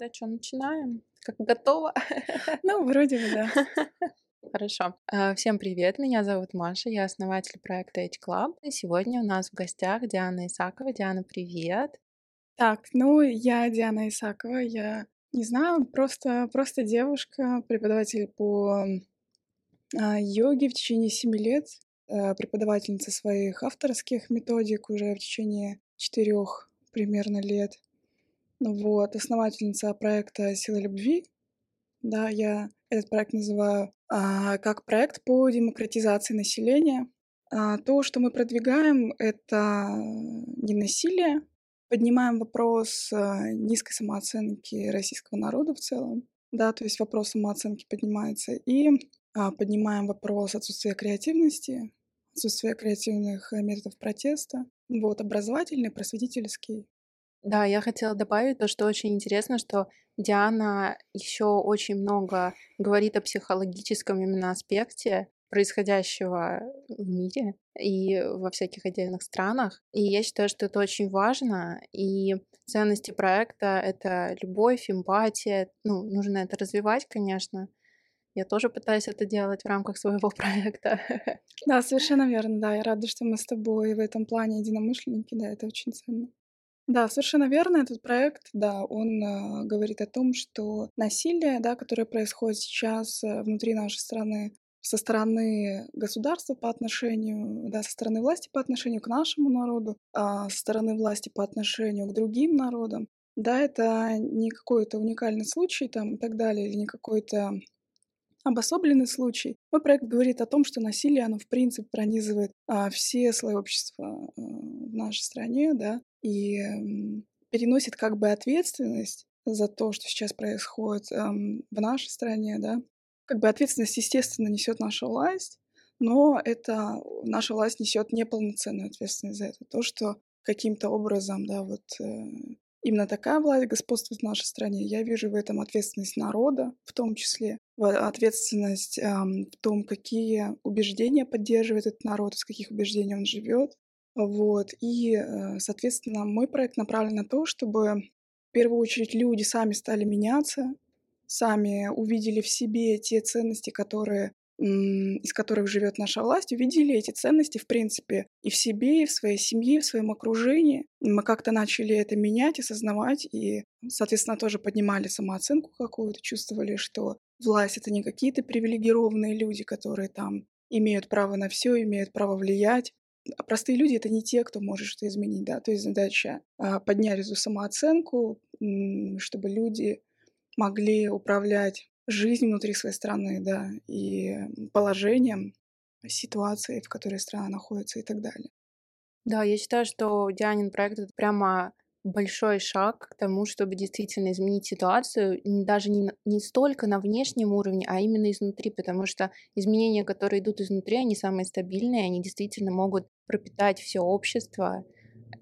Тогда что, начинаем? Как готово? Ну, вроде бы, да. Хорошо. А, всем привет, меня зовут Маша, я основатель проекта Edge Club. И сегодня у нас в гостях Диана Исакова. Диана, привет. Так, ну, я Диана Исакова, я не знаю, просто, просто девушка, преподаватель по а, йоге в течение семи лет, а, преподавательница своих авторских методик уже в течение четырех примерно лет. Вот, основательница проекта «Сила любви». Да, я этот проект называю а, как проект по демократизации населения. А, то, что мы продвигаем, это не насилие. Поднимаем вопрос а, низкой самооценки российского народа в целом. Да, то есть вопрос самооценки поднимается. И а, поднимаем вопрос отсутствия креативности, отсутствия креативных э, методов протеста. Вот, образовательный, просветительский. Да, я хотела добавить то, что очень интересно, что Диана еще очень много говорит о психологическом именно аспекте происходящего в мире и во всяких отдельных странах. И я считаю, что это очень важно. И ценности проекта — это любовь, эмпатия. Ну, нужно это развивать, конечно. Я тоже пытаюсь это делать в рамках своего проекта. Да, совершенно верно, да. Я рада, что мы с тобой в этом плане единомышленники, да, это очень ценно. Да, совершенно верно. Этот проект, да, он э, говорит о том, что насилие, да, которое происходит сейчас э, внутри нашей страны, со стороны государства по отношению, да, со стороны власти по отношению к нашему народу, а со стороны власти по отношению к другим народам, да, это не какой-то уникальный случай там и так далее, или не какой-то обособленный случай. Мой проект говорит о том, что насилие, оно в принципе пронизывает а, все слои общества а, в нашей стране, да, и переносит как бы ответственность за то, что сейчас происходит эм, в нашей стране, да. Как бы ответственность, естественно, несет наша власть, но это наша власть несет неполноценную ответственность за это. То, что каким-то образом, да, вот э, именно такая власть господствует в нашей стране. Я вижу в этом ответственность народа, в том числе, ответственность эм, в том, какие убеждения поддерживает этот народ, из каких убеждений он живет. Вот. И, э, соответственно, мой проект направлен на то, чтобы в первую очередь люди сами стали меняться, сами увидели в себе те ценности, которые из которых живет наша власть, увидели эти ценности, в принципе, и в себе, и в своей семье, в своем окружении. Мы как-то начали это менять, осознавать, и, соответственно, тоже поднимали самооценку какую-то, чувствовали, что власть — это не какие-то привилегированные люди, которые там имеют право на все, имеют право влиять. А простые люди — это не те, кто может что изменить, да, то есть задача а, поднять эту самооценку, чтобы люди могли управлять жизнь внутри своей страны, да, и положением, ситуацией, в которой страна находится и так далее. Да, я считаю, что Дианин проект — это прямо большой шаг к тому, чтобы действительно изменить ситуацию, даже не, не столько на внешнем уровне, а именно изнутри, потому что изменения, которые идут изнутри, они самые стабильные, они действительно могут пропитать все общество.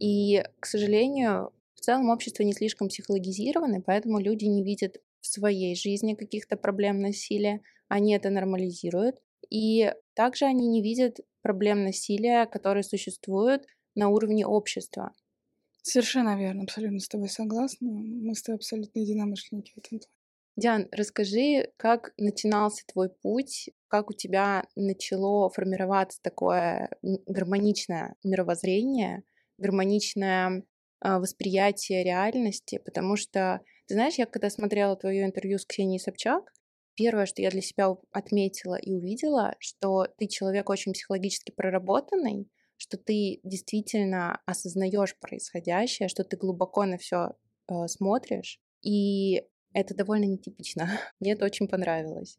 И, к сожалению, в целом общество не слишком психологизировано, поэтому люди не видят в своей жизни каких-то проблем насилия, они это нормализируют. И также они не видят проблем насилия, которые существуют на уровне общества. Совершенно верно, абсолютно с тобой согласна. Мы с тобой абсолютно единомышленники в этом плане. Диан, расскажи, как начинался твой путь, как у тебя начало формироваться такое гармоничное мировоззрение, гармоничное а, восприятие реальности, потому что, ты знаешь, я когда смотрела твое интервью с Ксенией Собчак, первое, что я для себя отметила и увидела, что ты человек очень психологически проработанный, что ты действительно осознаешь происходящее, что ты глубоко на все э, смотришь, и это довольно нетипично. Мне это очень понравилось.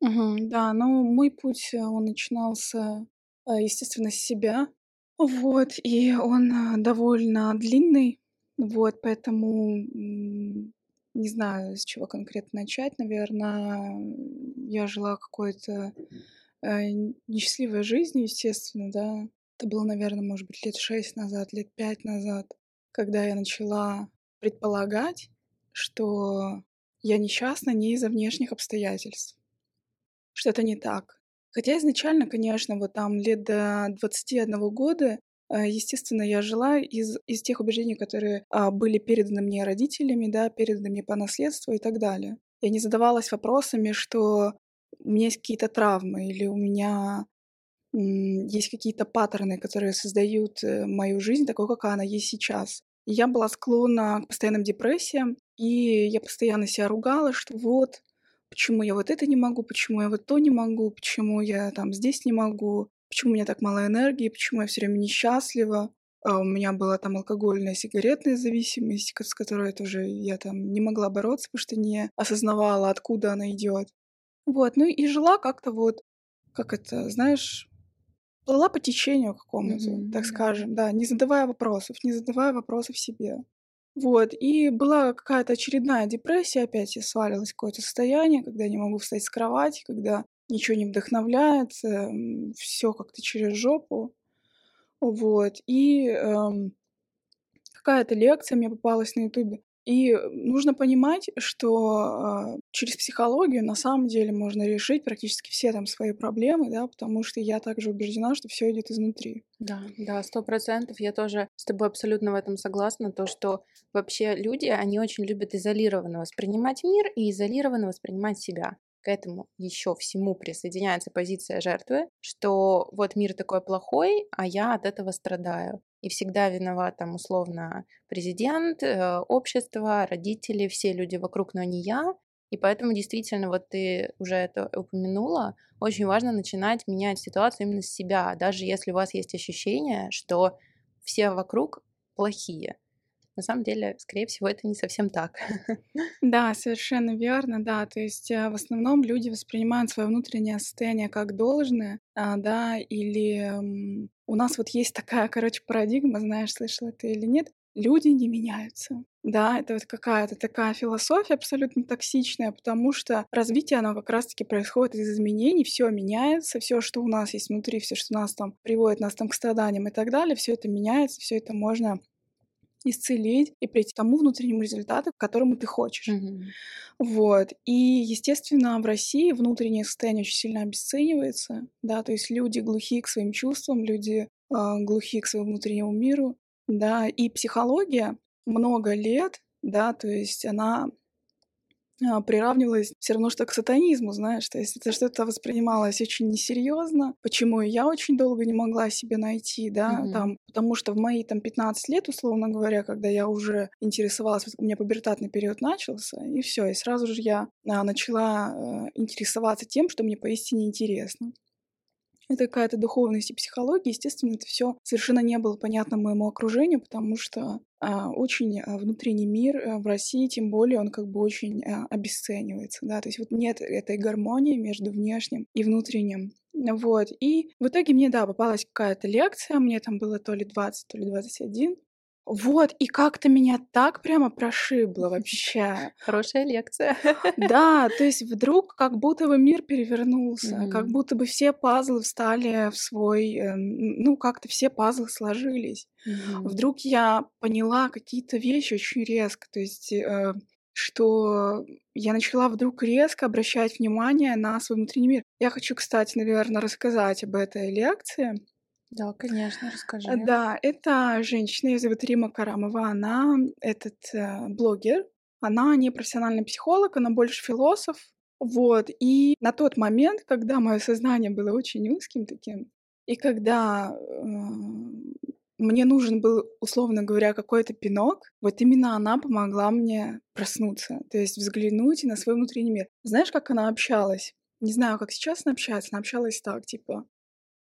Угу, да, ну мой путь, э, он начинался, э, естественно, с себя, вот, и он а, довольно длинный, вот, поэтому не знаю, с чего конкретно начать. Наверное, я жила какой-то э, несчастливой жизнью, естественно, да. Это было, наверное, может быть, лет шесть назад, лет пять назад, когда я начала предполагать, что я несчастна не из-за внешних обстоятельств, что это не так. Хотя изначально, конечно, вот там лет до 21 года э, естественно, я жила из, из тех убеждений, которые а, были переданы мне родителями, да, переданы мне по наследству и так далее. Я не задавалась вопросами, что у меня есть какие-то травмы или у меня есть какие-то паттерны, которые создают э, мою жизнь такой, какая она есть сейчас. И я была склонна к постоянным депрессиям, и я постоянно себя ругала, что вот, почему я вот это не могу, почему я вот то не могу, почему я там здесь не могу, почему у меня так мало энергии, почему я все время несчастлива. А у меня была там алкогольная, сигаретная зависимость, с которой тоже я там не могла бороться, потому что не осознавала, откуда она идет. Вот, ну и жила как-то вот, как это, знаешь, плыла по течению какому-то, mm-hmm. так скажем, да, не задавая вопросов, не задавая вопросов себе. Вот, и была какая-то очередная депрессия, опять я свалилась в какое-то состояние, когда я не могу встать с кровати, когда ничего не вдохновляет, все как-то через жопу. Вот, и эм, какая-то лекция мне попалась на ютубе, и нужно понимать, что э, через психологию на самом деле можно решить практически все там свои проблемы, да, потому что я также убеждена, что все идет изнутри. Да, да, сто процентов. Я тоже с тобой абсолютно в этом согласна. То, что вообще люди, они очень любят изолированно воспринимать мир и изолированно воспринимать себя. К этому еще всему присоединяется позиция жертвы, что вот мир такой плохой, а я от этого страдаю и всегда виноват там условно президент, э, общество, родители, все люди вокруг, но не я. И поэтому действительно, вот ты уже это упомянула, очень важно начинать менять ситуацию именно с себя, даже если у вас есть ощущение, что все вокруг плохие. На самом деле, скорее всего, это не совсем так. Да, совершенно верно, да. То есть э, в основном люди воспринимают свое внутреннее состояние как должное, а, да, или у нас вот есть такая, короче, парадигма, знаешь, слышала ты или нет, люди не меняются. Да, это вот какая-то такая философия абсолютно токсичная, потому что развитие, оно как раз-таки происходит из изменений, все меняется, все, что у нас есть внутри, все, что нас там приводит нас там к страданиям и так далее, все это меняется, все это можно исцелить и прийти к тому внутреннему результату, к которому ты хочешь. Mm-hmm. Вот. И, естественно, в России внутреннее состояние очень сильно обесценивается, да, то есть люди глухи к своим чувствам, люди э, глухи к своему внутреннему миру, да, и психология много лет, да, то есть она а, приравнивалось все равно что к сатанизму, знаешь, то есть это что-то воспринималось очень несерьезно, почему я очень долго не могла себе найти, да, mm-hmm. там, потому что в мои там 15 лет, условно говоря, когда я уже интересовалась, у меня пубертатный период начался, и все, и сразу же я а, начала а, интересоваться тем, что мне поистине интересно это какая-то духовность и психология. Естественно, это все совершенно не было понятно моему окружению, потому что а, очень а, внутренний мир а, в России, тем более, он как бы очень а, обесценивается, да, то есть вот нет этой гармонии между внешним и внутренним. Вот, и в итоге мне, да, попалась какая-то лекция, мне там было то ли 20, то ли 21, вот, и как-то меня так прямо прошибло вообще. Хорошая лекция. Да, то есть вдруг как будто бы мир перевернулся, mm-hmm. как будто бы все пазлы встали в свой, э, ну как-то все пазлы сложились. Mm-hmm. Вдруг я поняла какие-то вещи очень резко, то есть э, что я начала вдруг резко обращать внимание на свой внутренний мир. Я хочу, кстати, наверное, рассказать об этой лекции. Да, конечно, расскажи. Да, это женщина, ее зовут Рима Карамова. Она этот э, блогер, она не профессиональный психолог, она больше философ. Вот. И на тот момент, когда мое сознание было очень узким таким, и когда э, мне нужен был, условно говоря, какой-то пинок, вот именно она помогла мне проснуться, то есть взглянуть на свой внутренний мир. Знаешь, как она общалась? Не знаю, как сейчас она общается, она общалась так, типа,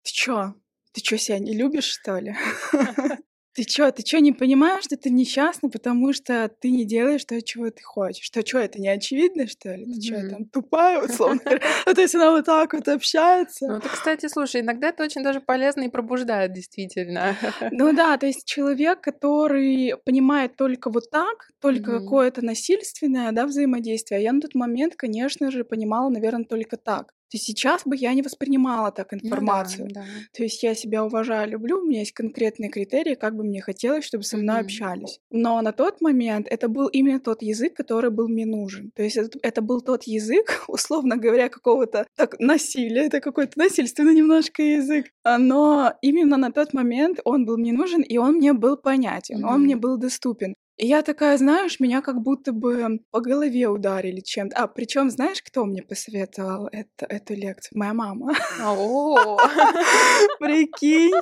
ты чё, ты что, себя не любишь, что ли? Ты чё, ты чё не понимаешь, что ты несчастна, потому что ты не делаешь то, чего ты хочешь? Что, чё, это не очевидно, что ли? Ты чё, там тупая, условно говоря? Ну, то есть она вот так вот общается. Ну, это, кстати, слушай, иногда это очень даже полезно и пробуждает, действительно. Ну да, то есть человек, который понимает только вот так, только какое-то насильственное, да, взаимодействие. Я на тот момент, конечно же, понимала, наверное, только так. То есть сейчас бы я не воспринимала так Ну да, информацию. да. То есть я себя уважаю, люблю, у меня есть конкретные критерии, как бы мне хотелось, чтобы со мной Мгм. общались. Но на тот момент это был именно тот язык, который был мне нужен. То есть это, это был тот язык, условно говоря, какого-то так насилия, это какой-то насильственный немножко язык. А, Но именно на тот момент он был мне нужен, и он мне был понятен, он мне был доступен. Я такая, знаешь, меня как будто бы по голове ударили чем-то. А, причем, знаешь, кто мне посоветовал это, эту лекцию? Моя мама. О, Прикинь.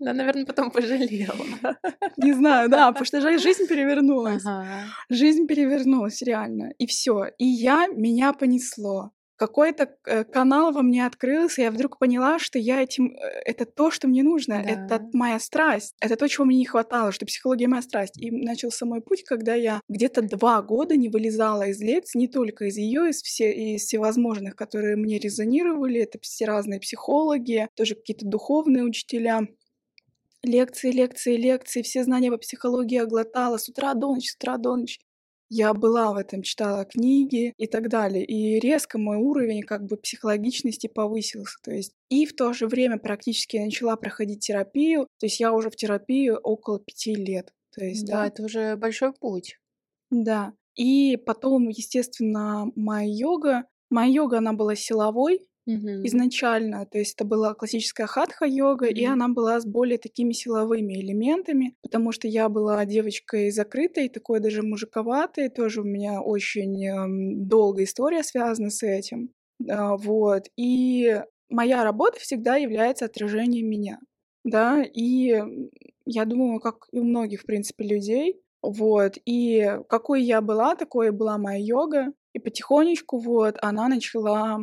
она, наверное, потом пожалела. Не знаю, да, потому что жи- жизнь перевернулась. Жизнь перевернулась, реально. И все. И я, меня понесло. Какой-то э, канал во мне открылся, я вдруг поняла, что я этим... э, Это то, что мне нужно. Это Да. моя страсть. Это то, чего мне не хватало, что психология моя страсть. И начался мой путь, когда я где-то два года не вылезала из лекций, не только из ее, из, все, из всевозможных, которые мне резонировали. Это все разные психологи, тоже какие-то духовные учителя. Лекции, лекции, лекции, все знания по психологии я глотала с утра до ночи, с утра до ночи. Я была в этом, читала книги и так далее. И резко мой уровень как бы психологичности повысился. То есть и в то же время практически я начала проходить терапию. То есть я уже в терапии около пяти лет. То есть, Да, да, это уже большой путь. да. И потом, естественно, моя йога. Моя йога, она была силовой, Мгм. изначально. То есть это была классическая хатха-йога, и Мгм. она была с более такими силовыми элементами, потому что я была девочкой закрытой, такой даже мужиковатой, тоже у меня очень эм, долгая история связана с этим. А, вот. И моя работа всегда является отражением меня. Да, и я думаю, как и у многих, в принципе, людей. Вот. И какой я была, такой и была моя йога. И потихонечку вот она начала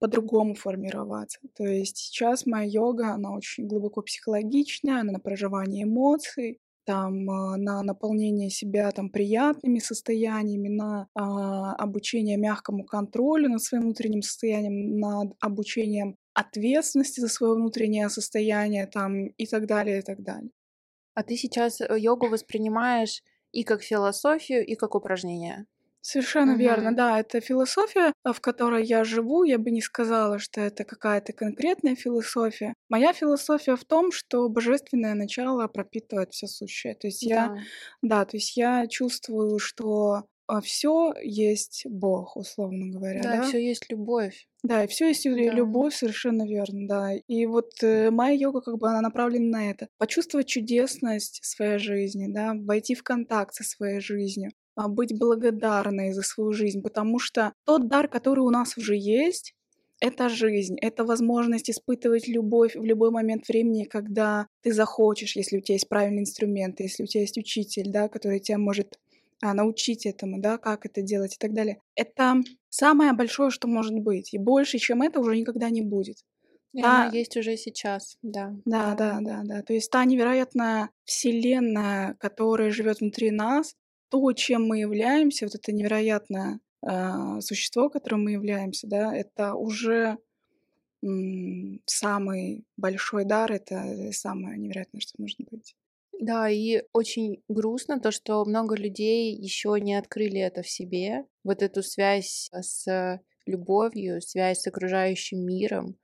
по-другому формироваться. То есть сейчас моя йога, она очень глубоко психологичная, она на проживание эмоций, там, а, на наполнение себя там приятными состояниями, на а, обучение мягкому контролю над своим внутренним состоянием, над обучением ответственности за свое внутреннее состояние там и так далее, и так далее. А ты сейчас э, йогу воспринимаешь и как философию, и как упражнение. Совершенно верно, Мгм. да, это философия, а, в которой я живу. Я бы не сказала, что это какая-то конкретная философия. Моя философия в том, что божественное начало пропитывает все сущее. То есть я, Да. да, то есть я чувствую, что все есть Бог, условно говоря, Да, да. все есть любовь. Да, и все есть Да. любовь, совершенно верно, да. И вот э, моя йога, как бы, она направлена на это. Почувствовать чудесность своей жизни, да, войти в контакт со своей жизнью, а, быть благодарной за свою жизнь, потому что тот дар, который у нас уже есть, это жизнь, это возможность испытывать любовь в любой момент времени, когда ты захочешь, если у тебя есть правильный инструмент, если у тебя есть учитель, да, который тебя может а, научить этому, да, как это делать и так далее. Это самое большое, что может быть. И больше, чем это, уже никогда не будет. И Да. она есть уже сейчас, да. Да, да, да, да. То есть та невероятная вселенная, которая живет внутри нас, то, чем мы являемся, вот это невероятное а, существо, которым мы являемся, да, это уже самый большой дар, это самое невероятное, что может быть. Да, и очень грустно то, что много людей еще не открыли это в себе, вот эту связь с любовью, связь с окружающим миром.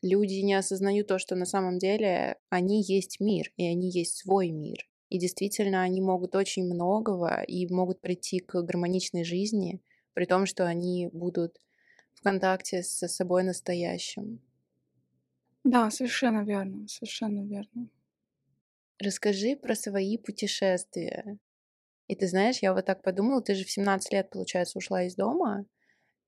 Люди не осознают то, что на самом деле они есть мир, и они есть свой мир. И действительно, они могут очень многого и могут прийти к гармоничной жизни, при том, что они будут в контакте со собой настоящим. Да, совершенно верно, совершенно верно. Расскажи про свои путешествия. И ты знаешь, я вот так подумала, ты же в 17 лет, получается, ушла из дома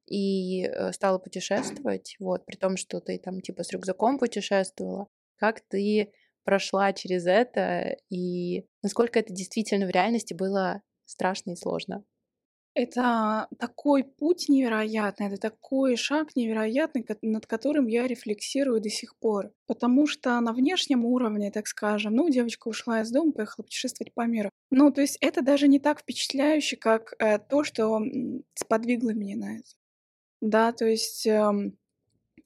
и э, стала путешествовать, вот, при том, что ты там типа с рюкзаком путешествовала. Как ты прошла через это и насколько это действительно в реальности было страшно и сложно? Это такой путь невероятный, это такой шаг невероятный, над которым я рефлексирую до сих пор. Потому что на внешнем уровне, так скажем, ну, девочка ушла из дома, поехала путешествовать по миру. Ну, то есть это даже не так впечатляюще, как э, то, что сподвигло меня на это. Да, то есть эм,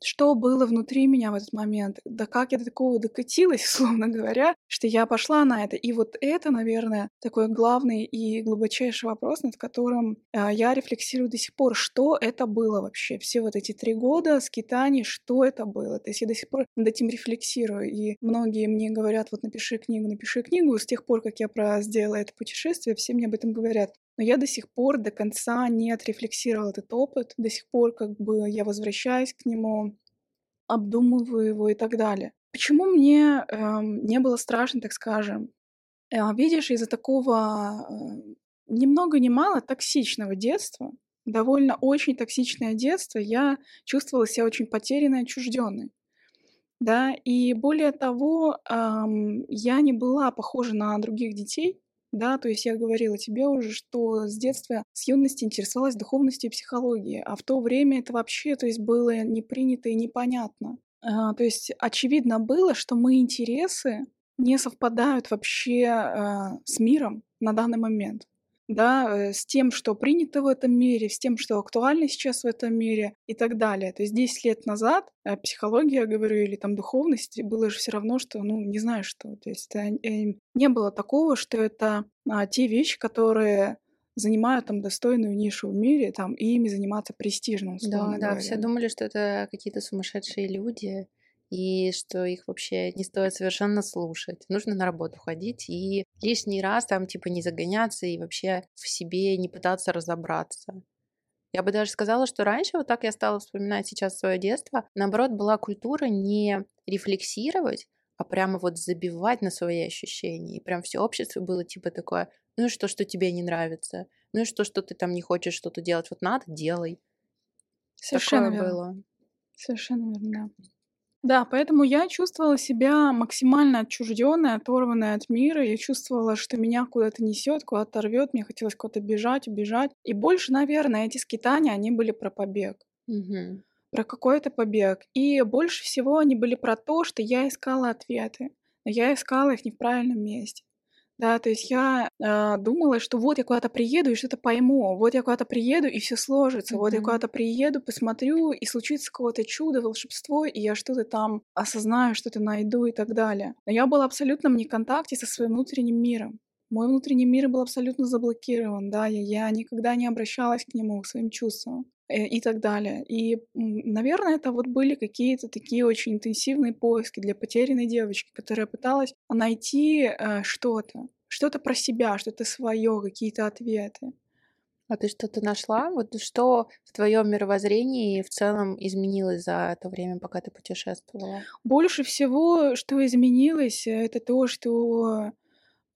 что было внутри меня в этот момент, да как я до такого докатилась, условно говоря, что я пошла на это. И вот это, наверное, такой главный и глубочайший вопрос, над которым э, я рефлексирую до сих пор. Что это было вообще? Все вот эти три года скитаний, что это было? То есть я до сих пор над этим рефлексирую. И многие мне говорят, вот напиши книгу, напиши книгу. С тех пор, как я про сделала это путешествие, все мне об этом говорят. Но я до сих пор до конца не отрефлексировала этот опыт, до сих пор как бы я возвращаюсь к нему, обдумываю его и так далее. Почему мне э, не было страшно, так скажем? Э, видишь, из-за такого э, ни много ни мало токсичного детства, довольно очень токсичное детство, я чувствовала себя очень потерянной, отчужденной. Да, и более того, эм, я не была похожа на других детей, да, то есть я говорила тебе уже, что с детства, с юности интересовалась духовностью и психологией, а в то время это вообще, то есть было не принято и непонятно. А, то есть очевидно было, что мои интересы не совпадают вообще а, с миром на данный момент да, э, с тем, что принято в этом мире, с тем, что актуально сейчас в этом мире и так далее. То есть 10 лет назад э, психология, говорю, или там духовность было же все равно, что, ну, не знаю что. То есть э, не было такого, что это а, те вещи, которые занимают там достойную нишу в мире, там, и ими заниматься престижно. Да, да, все думали, что это какие-то сумасшедшие люди, и что их вообще не стоит совершенно слушать. Нужно на работу ходить и лишний раз там типа не загоняться и вообще в себе не пытаться разобраться. Я бы даже сказала, что раньше, вот так я стала вспоминать сейчас свое детство, наоборот, была культура не рефлексировать, а прямо вот забивать на свои ощущения. И прям все общество было типа такое, ну и что, что тебе не нравится? Ну и что, что ты там не хочешь что-то делать? Вот надо, делай. Совершенно Такое верно. было. Совершенно верно, да. Да, поэтому я чувствовала себя максимально отчужденной, оторванной от мира. Я чувствовала, что меня куда-то несет, куда-то рвет. Мне хотелось куда-то бежать, убежать. И больше, наверное, эти скитания, они были про побег. Угу. Про какой-то побег. И больше всего они были про то, что я искала ответы. Но я искала их не в правильном месте. Да, то есть я э, думала, что вот я куда-то приеду и что-то пойму, вот я куда-то приеду и все сложится, вот я куда-то приеду, посмотрю и случится какое-то чудо, волшебство, и я что-то там осознаю, что-то найду и так далее. Но я была абсолютно в неконтакте со своим внутренним миром. Мой внутренний мир был абсолютно заблокирован, да, я, я никогда не обращалась к нему, к своим чувствам и так далее. И, наверное, это вот были какие-то такие очень интенсивные поиски для потерянной девочки, которая пыталась найти э, что-то, что-то про себя, что-то свое, какие-то ответы. А ты что-то нашла? Вот что в твоем мировоззрении в целом изменилось за это время, пока ты путешествовала? Больше всего, что изменилось, это то, что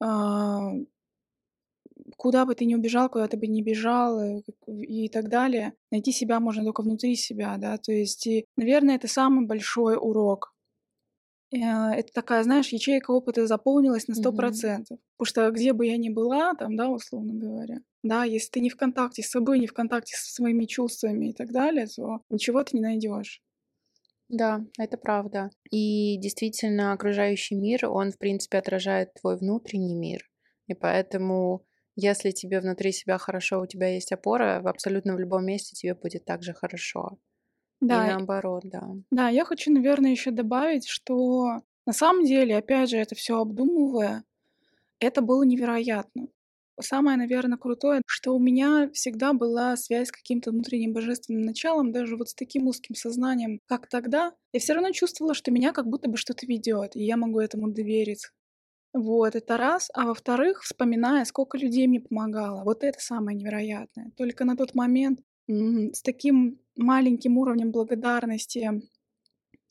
а, куда бы ты ни убежал, куда ты бы не бежал э, и так далее, найти себя можно только внутри себя, да, то есть, и, наверное, это самый большой урок. Э, это такая, знаешь, ячейка опыта заполнилась на сто процентов. Потому что где бы я ни была, там, да, условно говоря, да, если ты не в контакте с собой, не в контакте со своими чувствами и так далее, то ничего ты не найдешь. Да, это правда. И действительно, окружающий мир, он, в принципе, отражает твой внутренний мир. И поэтому, если тебе внутри себя хорошо, у тебя есть опора, в абсолютно в любом месте тебе будет также хорошо. Да. И наоборот, да. Да, я хочу, наверное, еще добавить, что на самом деле, опять же, это все обдумывая, это было невероятно. Самое, наверное, крутое, что у меня всегда была связь с каким-то внутренним божественным началом, даже вот с таким узким сознанием, как тогда, я все равно чувствовала, что меня как будто бы что-то ведет, и я могу этому довериться. Вот, это раз. А во-вторых, вспоминая, сколько людей мне помогало. Вот это самое невероятное. Только на тот момент с таким маленьким уровнем благодарности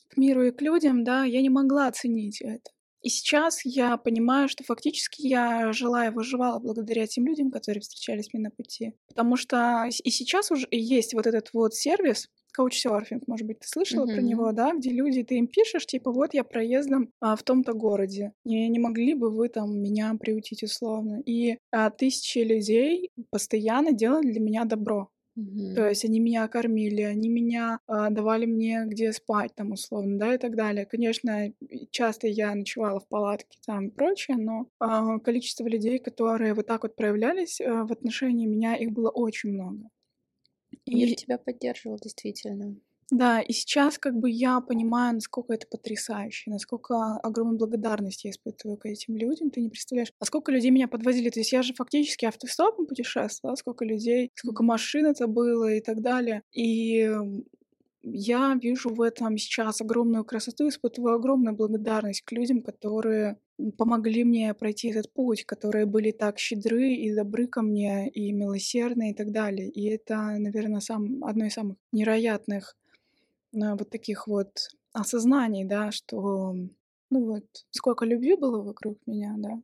к миру и к людям, да, я не могла оценить это. И сейчас я понимаю, что фактически я жила и выживала благодаря тем людям, которые встречались мне на пути. Потому что и сейчас уже есть вот этот вот сервис, каучсерфинг, может быть, ты слышала mm-hmm. про него, да, где люди, ты им пишешь, типа, вот я проездом а, в том-то городе, и не могли бы вы там меня приутить условно. И а, тысячи людей постоянно делают для меня добро. Мгм. То есть они меня кормили, они меня а, давали мне где спать, там условно, да, и так далее. Конечно, часто я ночевала в палатке там и прочее, но а, количество людей, которые вот так вот проявлялись а, в отношении меня, их было очень много. Мир И тебя поддерживал, действительно. Да, и сейчас как бы я понимаю, насколько это потрясающе, насколько огромную благодарность я испытываю к этим людям, ты не представляешь. А сколько людей меня подвозили, то есть я же фактически автостопом путешествовала, сколько людей, сколько машин это было и так далее. И я вижу в этом сейчас огромную красоту, испытываю огромную благодарность к людям, которые помогли мне пройти этот путь, которые были так щедры и добры ко мне, и милосердны и так далее. И это, наверное, сам, одно из самых невероятных вот таких вот осознаний, да, что, ну вот, сколько любви было вокруг меня, да.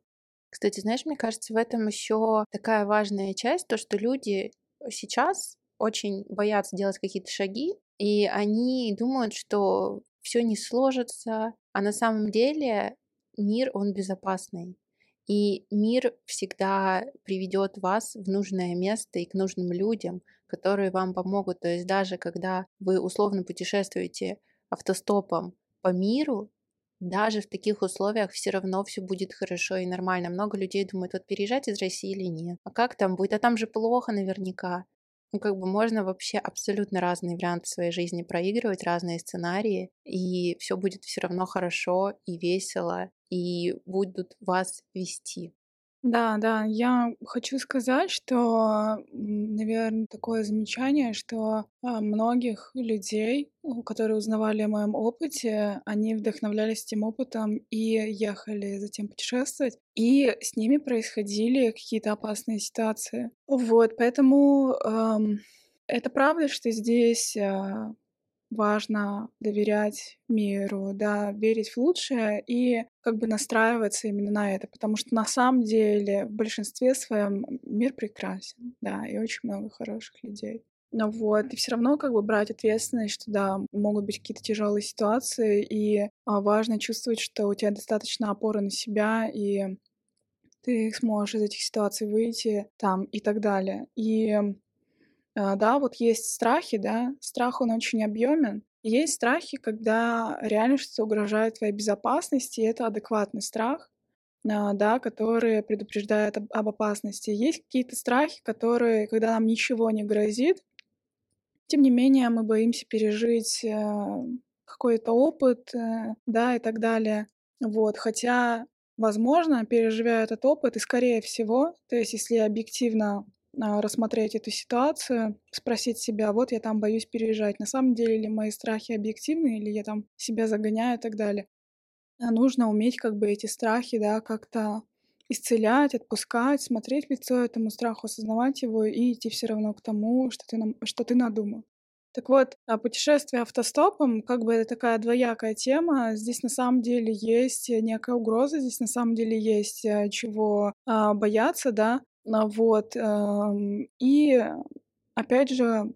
Кстати, знаешь, мне кажется, в этом еще такая важная часть, то, что люди сейчас очень боятся делать какие-то шаги, и они думают, что все не сложится, а на самом деле мир, он безопасный. И мир всегда приведет вас в нужное место и к нужным людям, которые вам помогут. То есть даже когда вы условно путешествуете автостопом по миру, даже в таких условиях все равно все будет хорошо и нормально. Много людей думают, вот переезжать из России или нет. А как там будет? А там же плохо наверняка. Ну, как бы можно вообще абсолютно разные варианты своей жизни проигрывать, разные сценарии, и все будет все равно хорошо и весело, и будут вас вести. Да, да, я хочу сказать, что, наверное, такое замечание, что а, многих людей, которые узнавали о моем опыте, они вдохновлялись этим опытом и ехали затем путешествовать, и с ними происходили какие-то опасные ситуации. Вот, поэтому эм, это правда, что здесь э, важно доверять миру, да, верить в лучшее и как бы настраиваться именно на это, потому что на самом деле в большинстве своем мир прекрасен, да, и очень много хороших людей. Но вот, и все равно как бы брать ответственность, что да, могут быть какие-то тяжелые ситуации, и а, важно чувствовать, что у тебя достаточно опоры на себя, и ты сможешь из этих ситуаций выйти там и так далее. И да, вот есть страхи, да, страх, он очень объемен. Есть страхи, когда реально что-то угрожает твоей безопасности, и это адекватный страх, а, да, который предупреждает об, об опасности. Есть какие-то страхи, которые, когда нам ничего не грозит, тем не менее мы боимся пережить э, какой-то опыт, э, да, и так далее. Вот, хотя, возможно, переживя этот опыт, и скорее всего, то есть если объективно а, рассмотреть эту ситуацию, спросить себя, вот я там боюсь переезжать, на самом деле ли мои страхи объективны, или я там себя загоняю и так далее. А нужно уметь как бы эти страхи, да, как-то исцелять, отпускать, смотреть в лицо этому страху, осознавать его и идти все равно к тому, что ты, нам, что ты надумал. Так вот, а путешествие автостопом, как бы это такая двоякая тема. Здесь на самом деле есть некая угроза, здесь на самом деле есть э, чего а, бояться, да. А, вот. И опять же,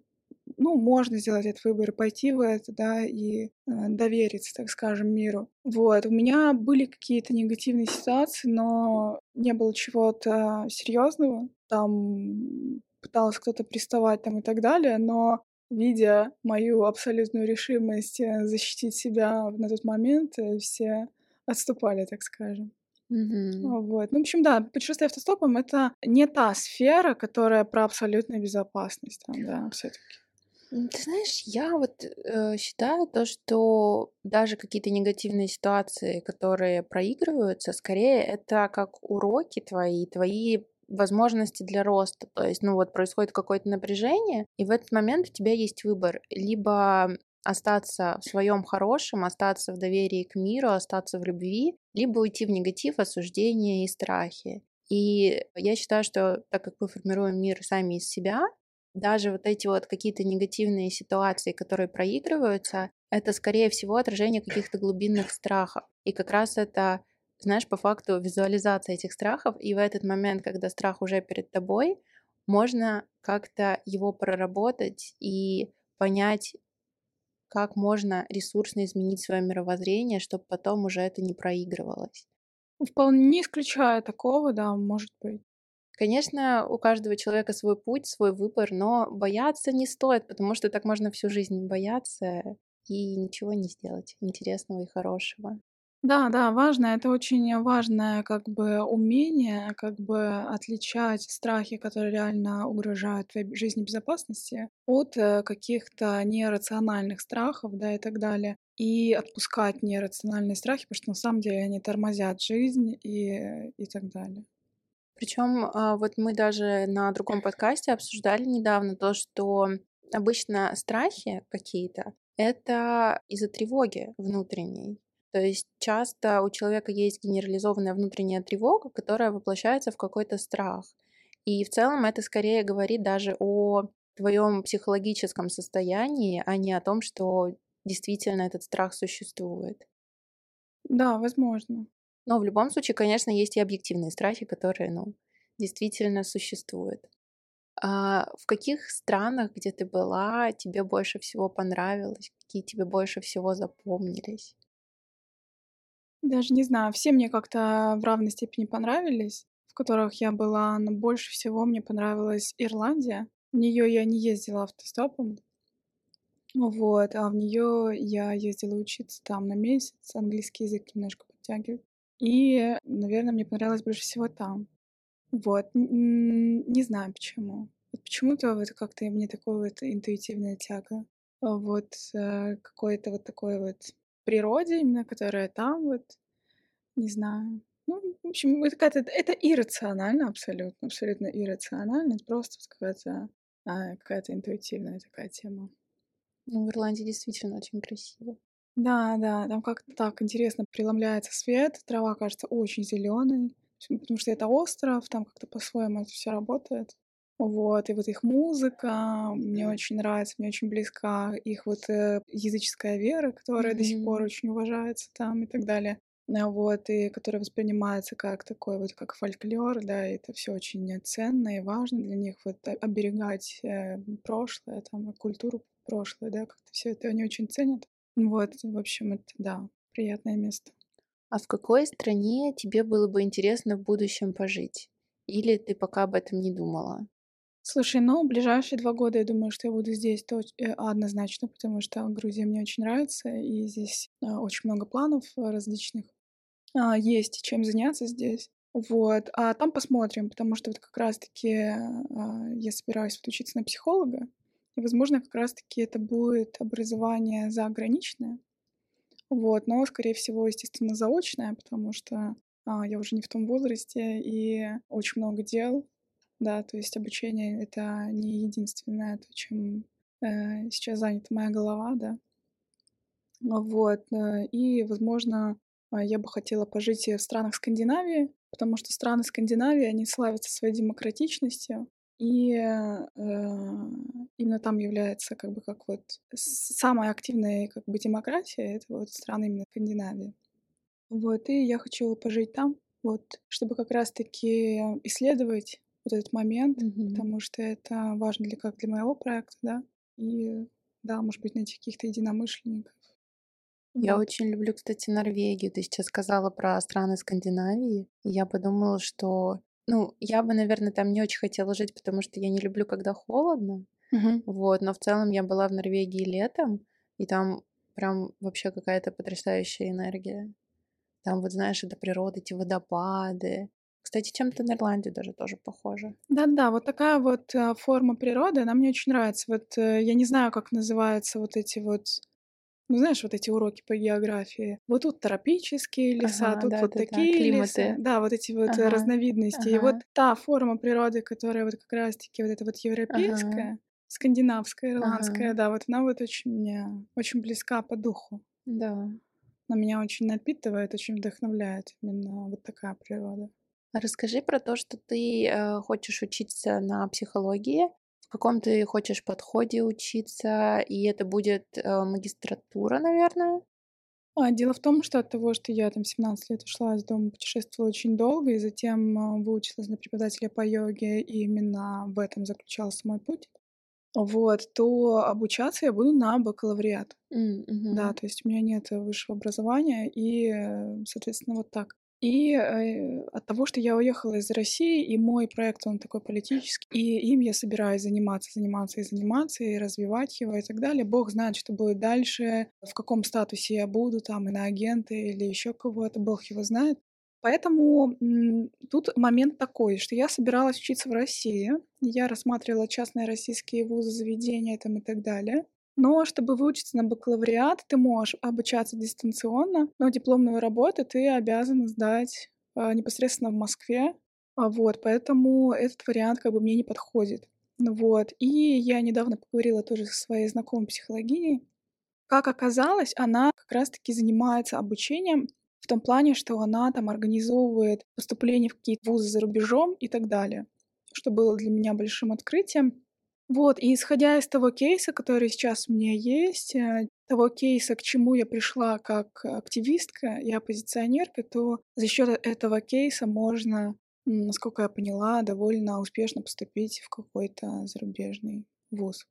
ну, можно сделать этот выбор, пойти в это, да, и э, довериться, так скажем, миру. Вот, у меня были какие-то негативные ситуации, но не было чего-то серьезного. Там пытался кто-то приставать там и так далее, но видя мою абсолютную решимость э, защитить себя на тот момент, э, все отступали, так скажем. Мгм. Вот. Ну, в общем, да, путешествие автостопом это не та сфера, которая про абсолютную безопасность, там, да, все-таки. Ты знаешь, я вот э, считаю то, что даже какие-то негативные ситуации, которые проигрываются, скорее это как уроки твои, твои возможности для роста. То есть, ну вот происходит какое-то напряжение, и в этот момент у тебя есть выбор. Либо остаться в своем хорошем, остаться в доверии к миру, остаться в любви, либо уйти в негатив, осуждение и страхи. И я считаю, что так как мы формируем мир сами из себя, даже вот эти вот какие-то негативные ситуации, которые проигрываются, это, скорее всего, отражение каких-то глубинных страхов. И как раз это, знаешь, по факту визуализация этих страхов. И в этот момент, когда страх уже перед тобой, можно как-то его проработать и понять, как можно ресурсно изменить свое мировоззрение, чтобы потом уже это не проигрывалось. Вполне не исключаю такого, да, может быть. Конечно, у каждого человека свой путь, свой выбор, но бояться не стоит, потому что так можно всю жизнь бояться и ничего не сделать интересного и хорошего. Да, да, важно. Это очень важное как бы умение, как бы отличать страхи, которые реально угрожают твоей жизни безопасности, от э, каких-то нерациональных страхов, да, и так далее. И отпускать нерациональные страхи, потому что на самом деле они тормозят жизнь и, и так далее. Причем а, вот мы даже на другом подкасте обсуждали недавно то, что обычно страхи какие-то это из-за тревоги внутренней. То есть часто у человека есть генерализованная внутренняя тревога, которая воплощается в какой-то страх. И в целом это скорее говорит даже о твоем психологическом состоянии, а не о том, что действительно этот страх существует. Да, возможно. Но в любом случае, конечно, есть и объективные страхи, которые, ну, действительно существуют. А в каких странах, где ты была, тебе больше всего понравилось? Какие тебе больше всего запомнились? Даже не знаю, все мне как-то в равной степени понравились, в которых я была, но больше всего мне понравилась Ирландия. В нее я не ездила автостопом, вот, а в нее я ездила учиться там на месяц, английский язык немножко подтягивать. И, наверное, мне понравилось больше всего там. Вот, не знаю почему. Вот почему-то вот как-то мне такое вот интуитивная тяга. Вот э, какое-то вот такое вот природе именно, которая там вот, не знаю. Ну, в общем, это какая-то, это иррационально абсолютно, абсолютно иррационально, это просто какая-то а, какая-то интуитивная такая тема. Ну, в Ирландии действительно очень красиво. Да, да, там как-то так интересно преломляется свет, трава кажется очень зеленой, потому что это остров, там как-то по-своему это все работает. Вот, и вот их музыка мне очень нравится, мне очень близка их вот э, языческая вера, которая mm-hmm. до сих пор очень уважается там и так далее. А вот, и которая воспринимается как такой вот, как фольклор, да, и это все очень ценно и важно для них, вот, оберегать э, прошлое, там, культуру прошлое, да, как-то все это они очень ценят. Вот, в общем, это, да, приятное место. А в какой стране тебе было бы интересно в будущем пожить? Или ты пока об этом не думала? Слушай, ну, ближайшие два года я думаю, что я буду здесь то, э, однозначно, потому что Грузия мне очень нравится, и здесь а, очень много планов различных. А, есть чем заняться здесь. Вот. А там посмотрим, потому что вот как раз-таки а, я собираюсь вот учиться на психолога, и, возможно, как раз-таки это будет образование заграничное. Вот, но, скорее всего, естественно, заочное, потому что а, я уже не в том возрасте, и очень много дел, да, то есть обучение — это не единственное то, чем э, сейчас занята моя голова, да. Вот, э, и, возможно, а, я бы хотела пожить в странах Скандинавии, потому что страны Скандинавии, они славятся своей демократичностью, и э, именно там является как бы как вот самая активная как бы демократия, это вот страны именно Скандинавии. Вот, и я хочу пожить там, вот, чтобы как раз-таки исследовать вот этот момент, mm-hmm. потому что это важно для как для моего проекта, да, и да, может быть, найти каких-то единомышленников. Я вот. очень люблю, кстати, Норвегию. Ты сейчас сказала про страны Скандинавии. И я подумала, что, ну, я бы, наверное, там не очень хотела жить, потому что я не люблю, когда холодно. Угу. Вот, но в целом я была в Норвегии летом, и там прям вообще какая-то потрясающая энергия. Там, вот знаешь, это природа, эти водопады, кстати, чем-то на Ирландию даже тоже похоже. Да-да, вот такая вот э, форма природы, она мне очень нравится. Вот э, я не знаю, как называются вот эти вот ну, знаешь, вот эти уроки по географии. Вот тут тропические леса, ага, тут да, вот да, такие да, леса. Да, вот эти вот ага, разновидности. Ага. И вот та форма природы, которая вот как раз-таки вот эта вот европейская, ага. скандинавская, ирландская, ага. да, вот она вот очень мне очень близка по духу. Да. Она меня очень напитывает, очень вдохновляет именно вот такая природа. Расскажи про то, что ты э, хочешь учиться на психологии, в каком ты хочешь подходе учиться, и это будет э, магистратура, наверное. А, дело в том, что от того, что я там 17 лет ушла из дома, путешествовала очень долго, и затем э, выучилась на преподавателя по йоге, и именно в этом заключался мой путь, вот, то обучаться я буду на бакалавриат. Mm-hmm. Да, то есть у меня нет высшего образования, и, э, соответственно, вот так. И э, от того, что я уехала из России, и мой проект, он такой политический, и им я собираюсь заниматься, заниматься и заниматься, и развивать его и так далее. Бог знает, что будет дальше, в каком статусе я буду, там, и на агента или еще кого-то, Бог его знает. Поэтому тут момент такой, что я собиралась учиться в России, я рассматривала частные российские вузы, заведения там и так далее. Но чтобы выучиться на бакалавриат, ты можешь обучаться дистанционно, но дипломную работу ты обязан сдать э, непосредственно в Москве. А вот, поэтому этот вариант как бы мне не подходит. Вот. И я недавно поговорила тоже со своей знакомой психологиней. Как оказалось, она как раз-таки занимается обучением в том плане, что она там организовывает поступление в какие-то вузы за рубежом и так далее, что было для меня большим открытием. Вот, и исходя из того кейса, который сейчас у меня есть, э, того кейса, к чему я пришла как активистка и оппозиционерка, то за счет этого кейса можно, насколько я поняла, довольно успешно поступить в какой-то зарубежный вуз.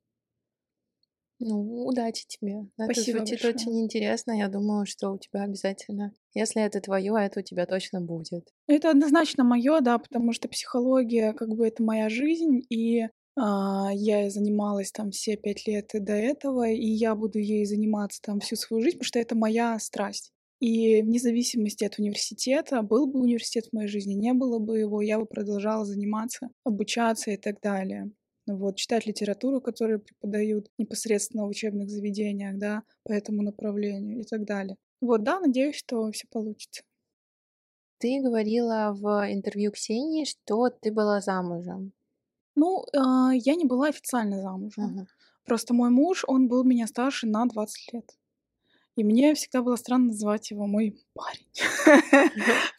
Ну, удачи тебе. Это Спасибо звучит большое. очень интересно. Я думаю, что у тебя обязательно, если это твое, это у тебя точно будет. Это однозначно мое, да, потому что психология, как бы, это моя жизнь, и я занималась там все пять лет до этого, и я буду ей заниматься там всю свою жизнь, потому что это моя страсть. И вне зависимости от университета, был бы университет в моей жизни, не было бы его, я бы продолжала заниматься, обучаться и так далее. Вот, читать литературу, которую преподают непосредственно в учебных заведениях, да, по этому направлению и так далее. Вот, да, надеюсь, что все получится. Ты говорила в интервью Ксении, что ты была замужем. Ну, а, я не была официально замужем. Ага. Просто мой муж, он был меня старше на 20 лет. И мне всегда было странно называть его мой парень.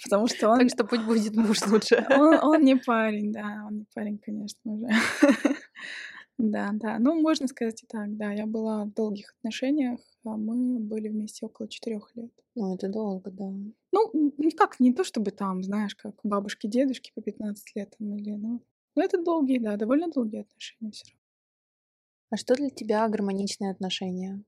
Потому что он... Так что пусть будет муж лучше. Он, он не парень, да, он не парень, конечно уже. Да, да. Ну, можно сказать и так, да. Я была в долгих отношениях, а мы были вместе около четырех лет. Ну, это долго, да. Ну, никак не то, чтобы там, знаешь, как бабушки, дедушки по 15 лет там, или, ну, ну, это долгие, да, довольно долгие отношения все равно. А что для тебя гармоничные отношения?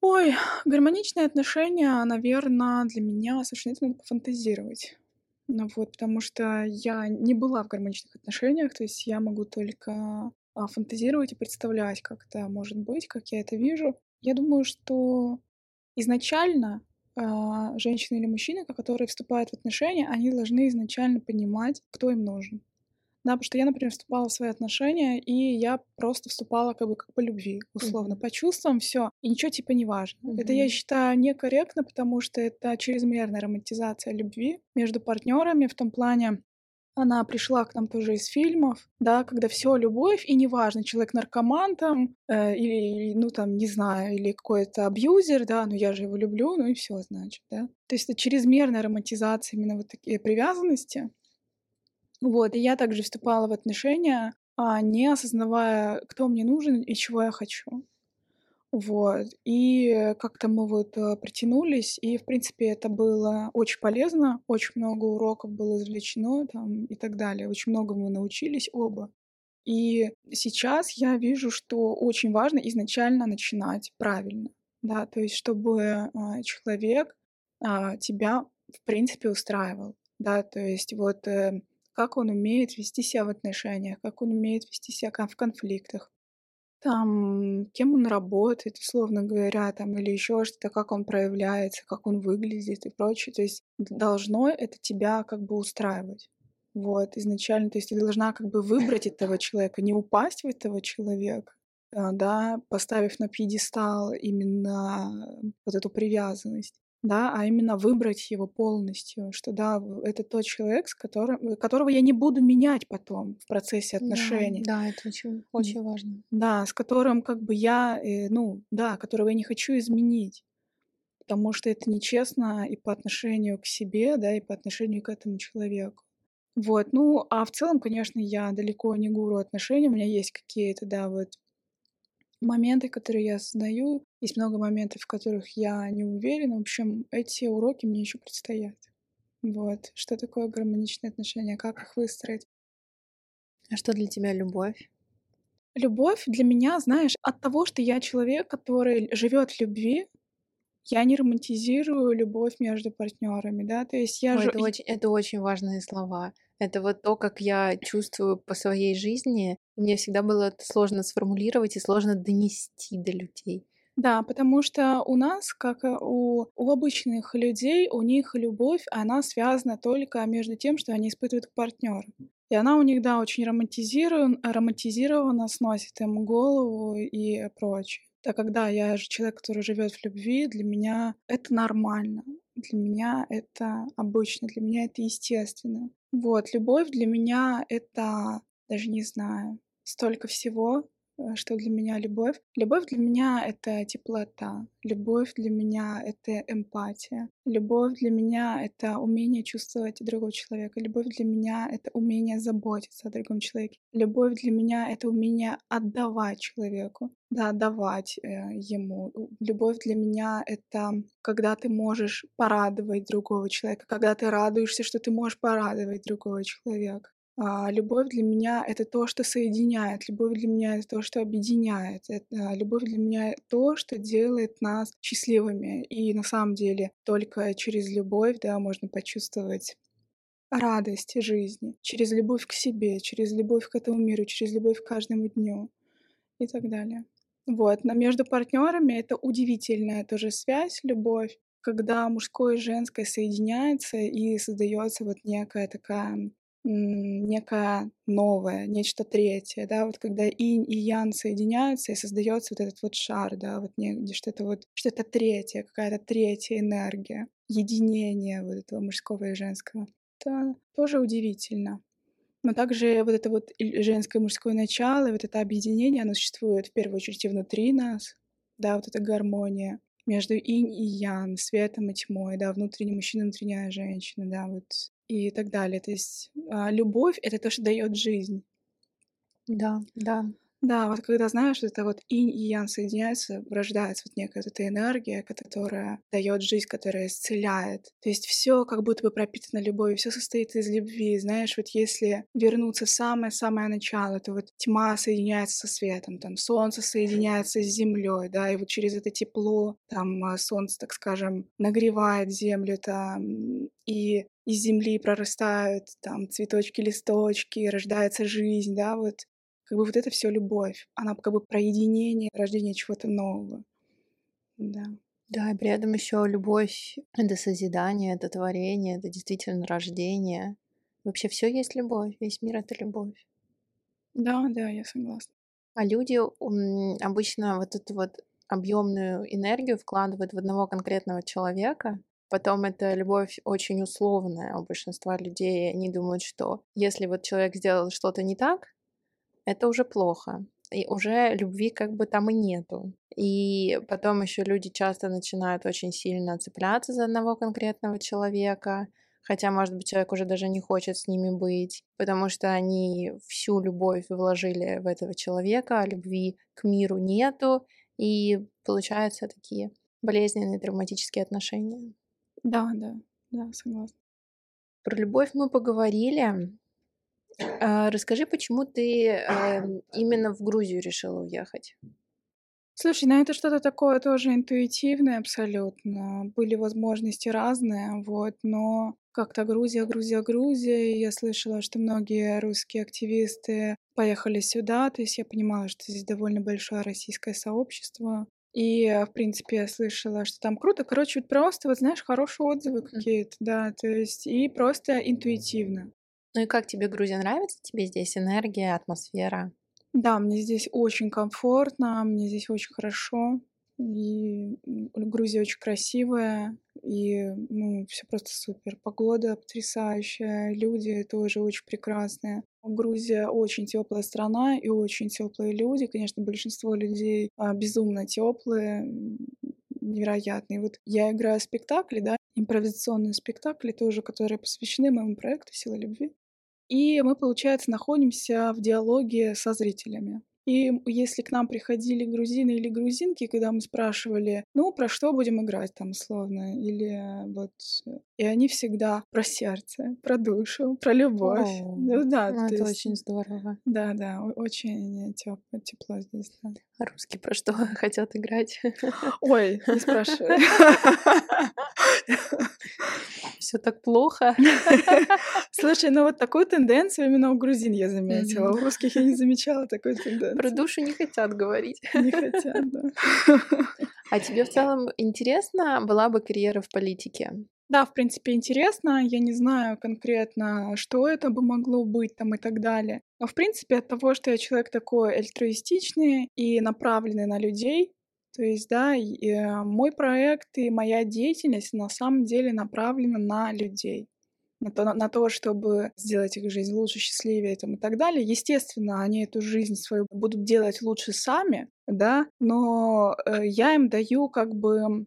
Ой, гармоничные отношения, наверное, для меня совершенно надо пофантазировать. Ну вот, потому что я не была в гармоничных отношениях, то есть я могу только а, фантазировать и представлять, как это может быть, как я это вижу. Я думаю, что изначально а, женщины или мужчины, которые вступают в отношения, они должны изначально понимать, кто им нужен. Да, потому что я, например, вступала в свои отношения, и я просто вступала как бы как по любви, условно, Мгм. по чувствам, все, и ничего типа не важно. Это я считаю некорректно, потому что это чрезмерная романтизация любви между партнерами в том плане, она пришла к нам тоже из фильмов, да, когда все любовь, и неважно, человек наркоман там, э, или, ну там, не знаю, или какой-то абьюзер, да, но я же его люблю, ну и все, значит, да. То есть это чрезмерная романтизация именно вот такие привязанности. Вот, и я также вступала в отношения, а, не осознавая, кто мне нужен и чего я хочу. Вот. И как-то мы вот э, притянулись, и, в принципе, это было очень полезно, очень много уроков было извлечено там и так далее, очень много мы научились оба. И сейчас я вижу, что очень важно изначально начинать правильно, да, то есть чтобы а, человек а, тебя, в принципе, устраивал, да, то есть вот э, как он умеет вести себя в отношениях, как он умеет вести себя в конфликтах, там, кем он работает, условно говоря, там, или еще что-то, как он проявляется, как он выглядит и прочее. То есть должно это тебя как бы устраивать. Вот, изначально, то есть ты должна как бы выбрать этого человека, не упасть в этого человека, а, да, поставив на пьедестал именно вот эту привязанность, да, а именно выбрать его полностью, что да, это тот человек, с которым, которого я не буду менять потом в процессе Да, отношений. да, это очень, очень важно. Да, с которым как бы я, э, ну, да, которого я не хочу изменить. Потому что это нечестно и по отношению к себе, да, и по отношению к этому человеку. Вот, ну, а в целом, конечно, я далеко не гуру отношений, у меня есть какие-то, да, вот моменты, которые я осознаю, есть много моментов, в которых я не уверена. В общем, эти уроки мне еще предстоят. Вот, что такое гармоничные отношения, как их выстроить. А что для тебя любовь? Любовь для меня, знаешь, от того, что я человек, который живет в любви, я не романтизирую любовь между партнерами, да, то есть я Ой, же... это очень, это очень важные слова. Это вот то, как я чувствую по своей жизни. Мне всегда было сложно сформулировать и сложно донести до людей. Да, потому что у нас, как у, у обычных людей, у них любовь, она связана только между тем, что они испытывают к партнеру. И она у них, да, очень романтизирована, романтизирована, сносит им голову и прочее. Так как, да, я же человек, который живет в любви, для меня это нормально. Для меня это обычно, для меня это естественно. Вот, любовь для меня это, даже не знаю, столько всего, что для меня любовь. Любовь для меня — это теплота. Любовь для меня — это эмпатия. Любовь для меня — это умение чувствовать другого человека. Любовь для меня — это умение заботиться о другом человеке. Любовь для меня — это умение отдавать человеку, да, отдавать э, ему. Любовь для меня — это когда ты можешь порадовать другого человека, когда ты радуешься, что ты можешь порадовать другого человека. А, любовь для меня — это то, что соединяет. Любовь для меня — это то, что объединяет. Это, а, любовь для меня — то, что делает нас счастливыми. И на самом деле только через любовь, да, можно почувствовать радость жизни, через любовь к себе, через любовь к этому миру, через любовь к каждому дню и так далее. Вот, но между партнерами это удивительная тоже связь, любовь, когда мужское и женское соединяется и создается вот некая такая некое новое, нечто третье, да, вот когда инь и ян соединяются и создается вот этот вот шар, да, вот не, что-то вот, что-то третье, какая-то третья энергия, единение вот этого мужского и женского. Это тоже удивительно. Но также вот это вот женское и мужское начало, вот это объединение, оно существует в первую очередь и внутри нас, да, вот эта гармония между инь и ян, светом и тьмой, да, внутренний мужчина, внутренняя женщина, да, вот и так далее. То есть а, любовь — это то, что дает жизнь. Да, да. Да, вот когда знаешь, это вот инь и ян соединяются, рождается вот некая эта энергия, которая дает жизнь, которая исцеляет. То есть все как будто бы пропитано любовью, все состоит из любви. Знаешь, вот если вернуться в самое-самое начало, то вот тьма соединяется со светом, там солнце соединяется с землей, да, и вот через это тепло там а, солнце, так скажем, нагревает землю там, и из земли прорастают там цветочки, листочки, рождается жизнь, да, вот как бы вот это все любовь. Она как бы про единение, рождение чего-то нового. Да. Да, и при этом еще любовь — это созидание, это творение, это действительно рождение. Вообще все есть любовь, весь мир — это любовь. Да, да, я согласна. А люди обычно вот эту вот объемную энергию вкладывают в одного конкретного человека, Потом эта любовь очень условная у большинства людей. Они думают, что если вот человек сделал что-то не так, это уже плохо. И уже любви как бы там и нету. И потом еще люди часто начинают очень сильно цепляться за одного конкретного человека, хотя, может быть, человек уже даже не хочет с ними быть, потому что они всю любовь вложили в этого человека, а любви к миру нету, и получаются такие болезненные травматические отношения. Да, да, да, согласна. Про любовь мы поговорили. А, расскажи, почему ты э, именно в Грузию решила уехать? Слушай, ну это что-то такое тоже интуитивное абсолютно. Были возможности разные, вот, но как-то Грузия, Грузия, Грузия. И я слышала, что многие русские активисты поехали сюда, то есть я понимала, что здесь довольно большое российское сообщество. И, в принципе, я слышала, что там круто. Короче, вот просто, вот знаешь, хорошие отзывы какие-то, да, то есть и просто интуитивно. Ну и как тебе Грузия нравится? Тебе здесь энергия, атмосфера? Да, мне здесь очень комфортно, мне здесь очень хорошо. И Грузия очень красивая, и ну, все просто супер. Погода потрясающая, люди тоже очень прекрасные. Грузия очень теплая страна и очень теплые люди. Конечно, большинство людей а, безумно теплые, невероятные. Вот я играю спектакли, да, импровизационные спектакли тоже, которые посвящены моему проекту «Сила любви». И мы, получается, находимся в диалоге со зрителями. И если к нам приходили грузины или грузинки, когда мы спрашивали, ну, про что будем играть там условно, или вот... И они всегда про сердце, про душу, про любовь. О, Ну да, ну, то это есть... очень здорово. Да, да, очень тепло, тепло здесь, да. А русские про что хотят играть? Ой, не спрашивай. Все так плохо. Слушай, ну вот такую тенденцию именно у грузин я заметила. У русских я не замечала такой Про тенденции. душу не хотят говорить. Не хотят, да. А тебе в целом интересно была бы карьера в политике? Да, в принципе, интересно. Я не знаю конкретно, что это бы могло быть там и так далее. Но, в принципе, от того, что я человек такой альтруистичный и направленный на людей, то есть, да, и, э, мой проект и моя деятельность на самом деле направлена на людей. На то, на то, чтобы сделать их жизнь лучше, счастливее там, и так далее. Естественно, они эту жизнь свою будут делать лучше сами, да, но э, я им даю как бы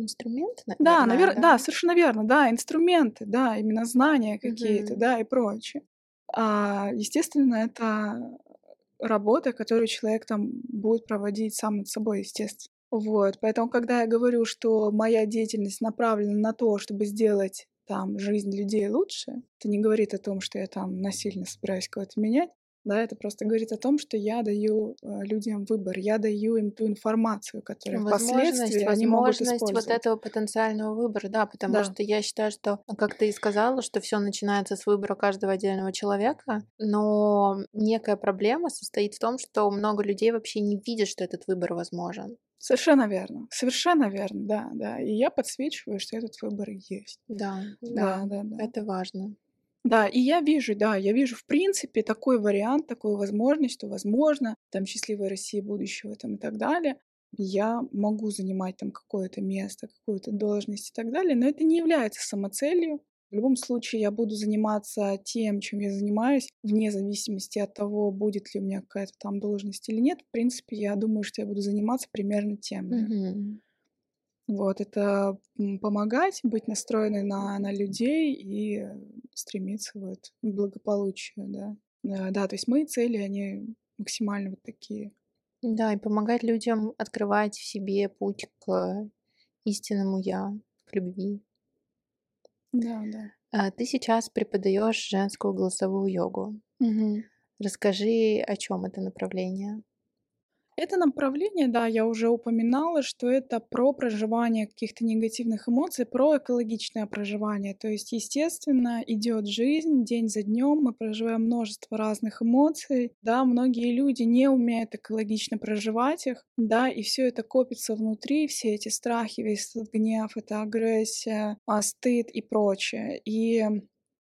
Инструмент, да, наверное, навер... да, совершенно верно, да, инструменты, да, именно знания какие-то, Мгм. да, и прочее. А, естественно, это работа, которую человек там будет проводить сам над собой, естественно. Вот, поэтому, когда я говорю, что моя деятельность направлена на то, чтобы сделать там жизнь людей лучше, это не говорит о том, что я там насильно собираюсь кого-то менять, да, это просто говорит о том, что я даю э, людям выбор, я даю им ту информацию, которую Возможность, впоследствии они могут возможность вот использовать. этого потенциального выбора, да, потому Да. что я считаю, что, ну, как ты и сказала, что все начинается с выбора каждого отдельного человека, но некая проблема состоит в том, что много людей вообще не видят, что этот выбор возможен. Совершенно верно. Совершенно верно, да, да. И я подсвечиваю, что этот выбор есть. Да, Да, да, да, да. это важно. Да, и я вижу, да, я вижу в принципе такой вариант, такую возможность, что возможно, там счастливая Россия будущего там и так далее. Я могу занимать там какое-то место, какую-то должность и так далее, но это не является самоцелью. В любом случае я буду заниматься тем, чем я занимаюсь, вне зависимости от того, будет ли у меня какая-то там должность или нет. В принципе, я думаю, что я буду заниматься примерно тем. Мгм. Вот, это помогать, быть настроенной на, на людей и стремиться вот к благополучию, да. Э, Да, то есть мои цели, они максимально вот такие. Да, и помогать людям открывать в себе путь к истинному я, к любви. Да, да. А, Ты сейчас преподаешь женскую голосовую йогу. Расскажи, о чем это направление. Это направление, да, я уже упоминала, что это про проживание каких-то негативных эмоций, про экологичное проживание. То есть, естественно, идет жизнь день за днем, мы проживаем множество разных эмоций. Да, многие люди не умеют экологично проживать их, да, и все это копится внутри, все эти страхи, весь этот гнев, эта агрессия, а, стыд и прочее. И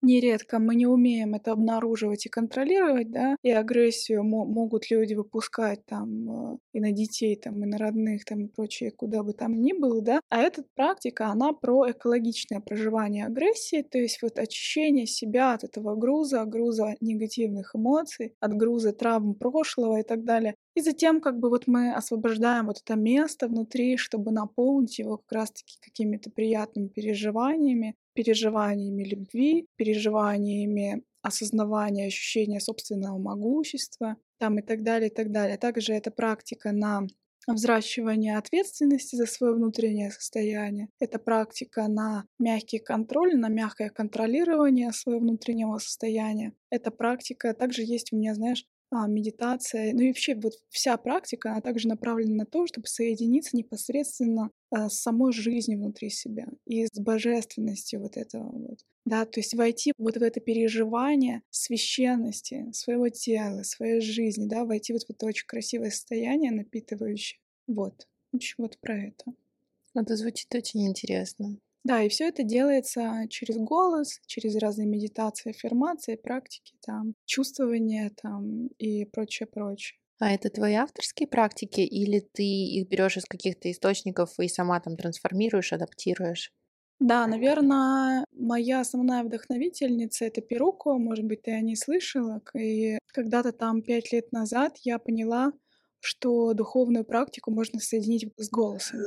Нередко мы не умеем это обнаруживать и контролировать, да, и агрессию мо- могут люди выпускать там э, и на детей, там, и на родных, там, и прочее, куда бы там ни было, да. А эта практика, она про экологичное проживание агрессии, то есть вот очищение себя от этого груза, груза негативных эмоций, от груза травм прошлого и так далее. И затем как бы вот мы освобождаем вот это место внутри, чтобы наполнить его как раз-таки какими-то приятными переживаниями, переживаниями любви, переживаниями осознавания, ощущения собственного могущества, там и так далее, и так далее. Также это практика на взращивание ответственности за свое внутреннее состояние. Это практика на мягкий контроль, на мягкое контролирование своего внутреннего состояния. Это практика, также есть у меня, знаешь, а, медитация, ну и вообще вот вся практика, она также направлена на то, чтобы соединиться непосредственно а, с самой жизнью внутри себя и с божественностью вот этого вот. Да, то есть войти вот в это переживание священности своего тела, своей жизни, да, войти вот в это очень красивое состояние, напитывающее. Вот. В общем, вот про это. Это звучит очень интересно. Да, и все это делается через голос, через разные медитации, аффирмации, практики, там, чувствование там и прочее, прочее. А это твои авторские практики или ты их берешь из каких-то источников и сама там трансформируешь, адаптируешь? Да, наверное, моя основная вдохновительница — это Перуко, может быть, ты о ней слышала. И когда-то там пять лет назад я поняла, что духовную практику можно соединить с голосом.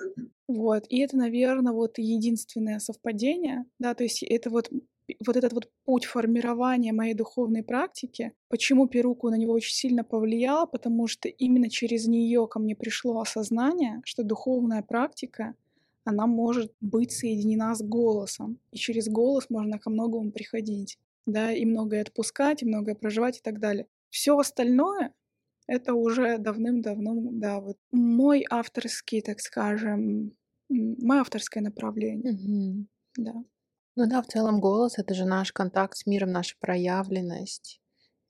Вот. И это, наверное, вот единственное совпадение, да, то есть это вот вот этот вот путь формирования моей духовной практики, почему Перуку на него очень сильно повлияла, потому что именно через нее ко мне пришло осознание, что духовная практика, она может быть соединена с голосом, и через голос можно ко многому приходить, да, и многое отпускать, и многое проживать и так далее. Все остальное это уже давным-давно, да, вот мой авторский, так скажем, мое авторское направление. Мгм. Да. Ну да, в целом голос это же наш контакт с миром, наша проявленность.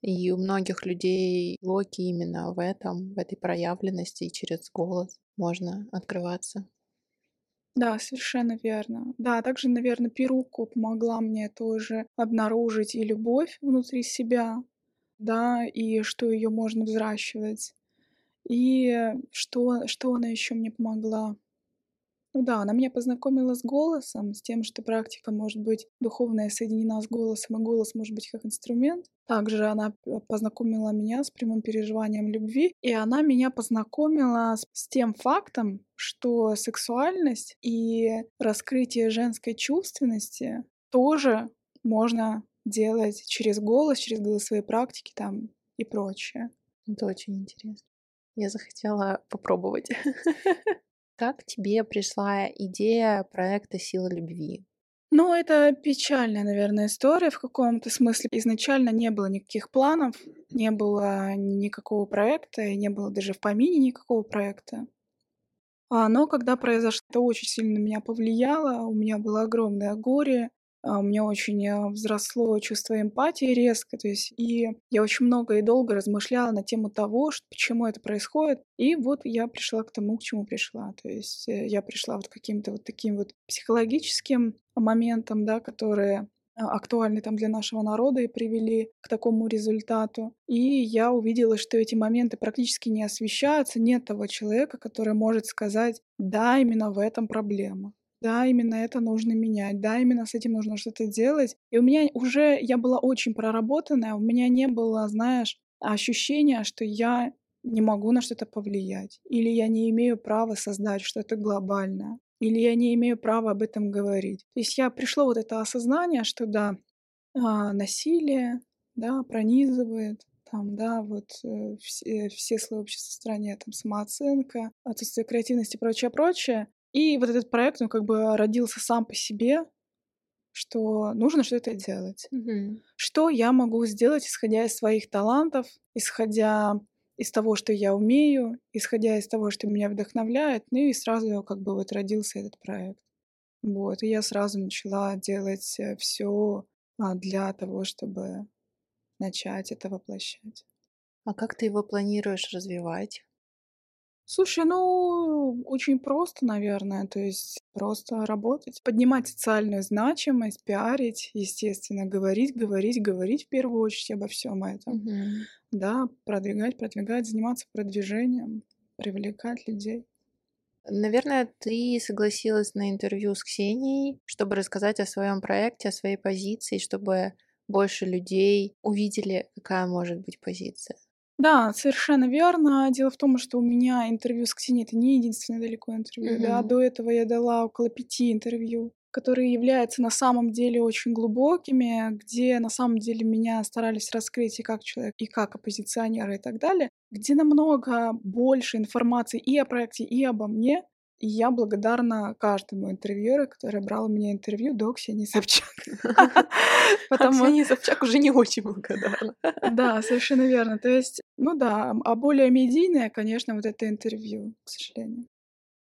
И у многих людей локи именно в этом, в этой проявленности, и через голос можно открываться. Да, совершенно верно. Да, также, наверное, Перуку помогла мне тоже обнаружить и любовь внутри себя, да, и что ее можно взращивать. И что, что она еще мне помогла? Ну да, она меня познакомила с голосом, с тем, что практика может быть духовная соединена с голосом, и голос может быть как инструмент. Также она познакомила меня с прямым переживанием любви, и она меня познакомила с, с тем фактом, что сексуальность и раскрытие женской чувственности тоже можно делать через голос, через голосовые практики там и прочее. Это очень интересно. Я захотела попробовать. Как тебе пришла идея проекта «Сила любви»? Ну, это печальная, наверное, история в каком-то смысле. Изначально не было никаких планов, не было никакого проекта, и не было даже в помине никакого проекта. А, но когда произошло, это очень сильно на меня повлияло. У меня было огромное горе, у меня очень э, взросло чувство эмпатии резко, то есть и я очень много и долго размышляла на тему того, что, почему это происходит, и вот я пришла к тому, к чему пришла, то есть э, я пришла вот к каким-то вот таким вот психологическим моментам, да, которые а, актуальны там для нашего народа и привели к такому результату. И я увидела, что эти моменты практически не освещаются, нет того человека, который может сказать, да, именно в этом проблема да, именно это нужно менять, да, именно с этим нужно что-то делать. И у меня уже, я была очень проработанная, у меня не было, знаешь, ощущения, что я не могу на что-то повлиять, или я не имею права создать что-то глобальное, или я не имею права об этом говорить. То есть я пришло вот это осознание, что да, а, насилие, да, пронизывает, там, да, вот э, все, все слои общества в стране, там, самооценка, отсутствие креативности и прочее, прочее. И вот этот проект, он как бы родился сам по себе, что нужно что-то делать. Мгм. Что я могу сделать, исходя из своих талантов, исходя из того, что я умею, исходя из того, что меня вдохновляет, ну и сразу как бы вот родился этот проект. Вот, и я сразу начала делать все для того, чтобы начать это воплощать. А как ты его планируешь развивать? Слушай, ну, очень просто, наверное, то есть просто работать, поднимать социальную значимость, пиарить, естественно, говорить, говорить, говорить в первую очередь обо всем этом, Мгм. да, продвигать, продвигать, заниматься продвижением, привлекать людей. Наверное, ты согласилась на интервью с Ксенией, чтобы рассказать о своем проекте, о своей позиции, чтобы больше людей увидели, какая может быть позиция. Да, совершенно верно. Дело в том, что у меня интервью с Ксенией это не единственное далеко интервью. Да, Мгм. до этого я дала около пяти интервью, которые являются на самом деле очень глубокими, где на самом деле меня старались раскрыть и как человек, и как оппозиционера и так далее, где намного больше информации и о проекте, и обо мне. И я благодарна каждому интервьюеру, который брал у меня интервью до Ксении Собчак. А Потому Ксения Собчак уже не очень благодарна. Да, совершенно верно. То есть, ну да, а более медийное, конечно, вот это интервью, к сожалению.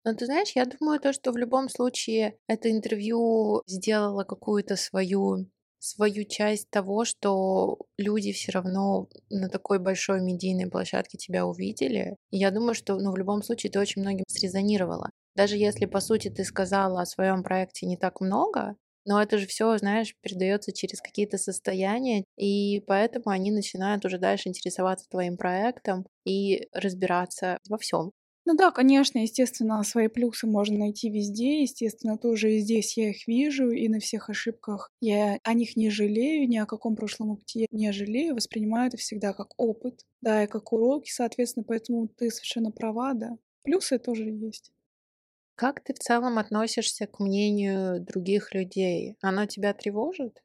Но ты знаешь, я думаю, то, что в любом случае это интервью сделало какую-то свою свою часть того, что люди все равно на такой большой медийной площадке тебя увидели. И я думаю, что ну, в любом случае ты очень многим срезонировала. Даже если, по сути, ты сказала о своем проекте не так много, но это же все, знаешь, передается через какие-то состояния, и поэтому они начинают уже дальше интересоваться твоим проектом и разбираться во всем. Ну да, конечно, естественно, свои плюсы можно найти везде, естественно, тоже и здесь я их вижу, и на всех ошибках я о них не жалею, ни о каком прошлом опыте я не жалею, воспринимаю это всегда как опыт, да, и как уроки, соответственно, поэтому ты совершенно права, да. Плюсы тоже есть. Как ты в целом относишься к мнению других людей? Оно тебя тревожит?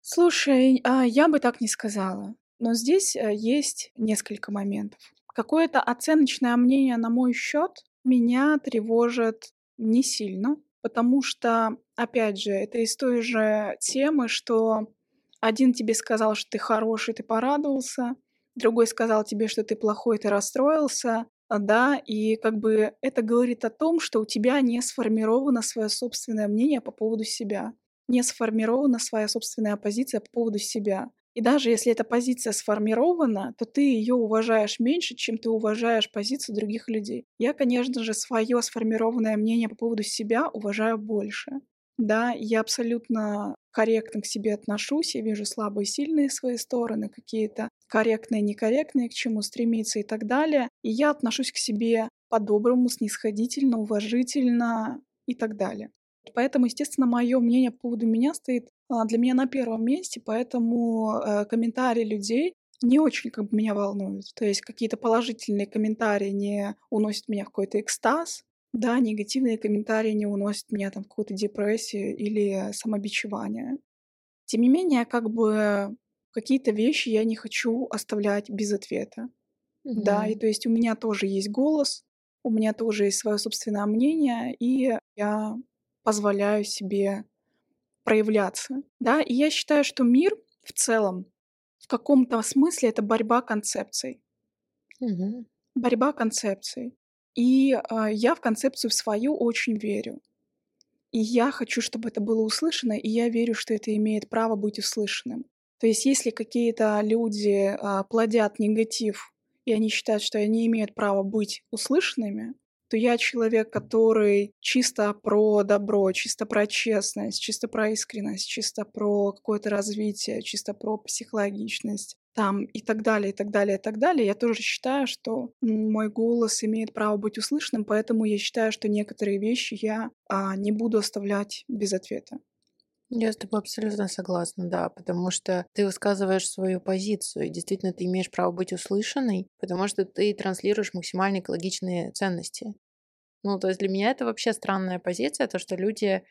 Слушай, а, я бы так не сказала. Но здесь э, есть несколько моментов. Какое-то оценочное мнение на мой счет меня тревожит не сильно, потому что, опять же, это из той же темы, что один тебе сказал, что ты хороший, ты порадовался, другой сказал тебе, что ты плохой, ты расстроился, а, да, и как бы это говорит о том, что у тебя не сформировано свое собственное мнение по поводу себя, не сформирована своя собственная позиция по поводу себя. И даже если эта позиция сформирована, то ты ее уважаешь меньше, чем ты уважаешь позицию других людей. Я, конечно же, свое сформированное мнение по поводу себя уважаю больше. Да, я абсолютно корректно к себе отношусь, я вижу слабые и сильные свои стороны, какие-то корректные, некорректные, к чему стремиться и так далее. И я отношусь к себе по-доброму, снисходительно, уважительно и так далее. Поэтому, естественно, мое мнение по поводу меня стоит для меня на первом месте, поэтому э, комментарии людей не очень как бы меня волнуют. То есть какие-то положительные комментарии не уносят меня в какой-то экстаз, да, негативные комментарии не уносят меня там в какую-то депрессию или самобичевание. Тем не менее, как бы какие-то вещи я не хочу оставлять без ответа. Mm-hmm. Да, и то есть у меня тоже есть голос, у меня тоже есть свое собственное мнение, и я позволяю себе проявляться. Да, и я считаю, что мир в целом в каком-то смысле это борьба концепций. Mm-hmm. Борьба концепций. И э, я в концепцию свою очень верю. И я хочу, чтобы это было услышано, и я верю, что это имеет право быть услышанным. То есть, если какие-то люди э, плодят негатив, и они считают, что они имеют право быть услышанными, то я человек, который чисто про добро, чисто про честность, чисто про искренность, чисто про какое-то развитие, чисто про психологичность там и так далее, и так далее, и так далее. Я тоже считаю, что мой голос имеет право быть услышанным, поэтому я считаю, что некоторые вещи я а, не буду оставлять без ответа. Я с тобой абсолютно согласна, да, потому что ты высказываешь свою позицию, и действительно ты имеешь право быть услышанной, потому что ты транслируешь максимально экологичные ценности. Ну, то есть для меня это вообще странная позиция, то, что люди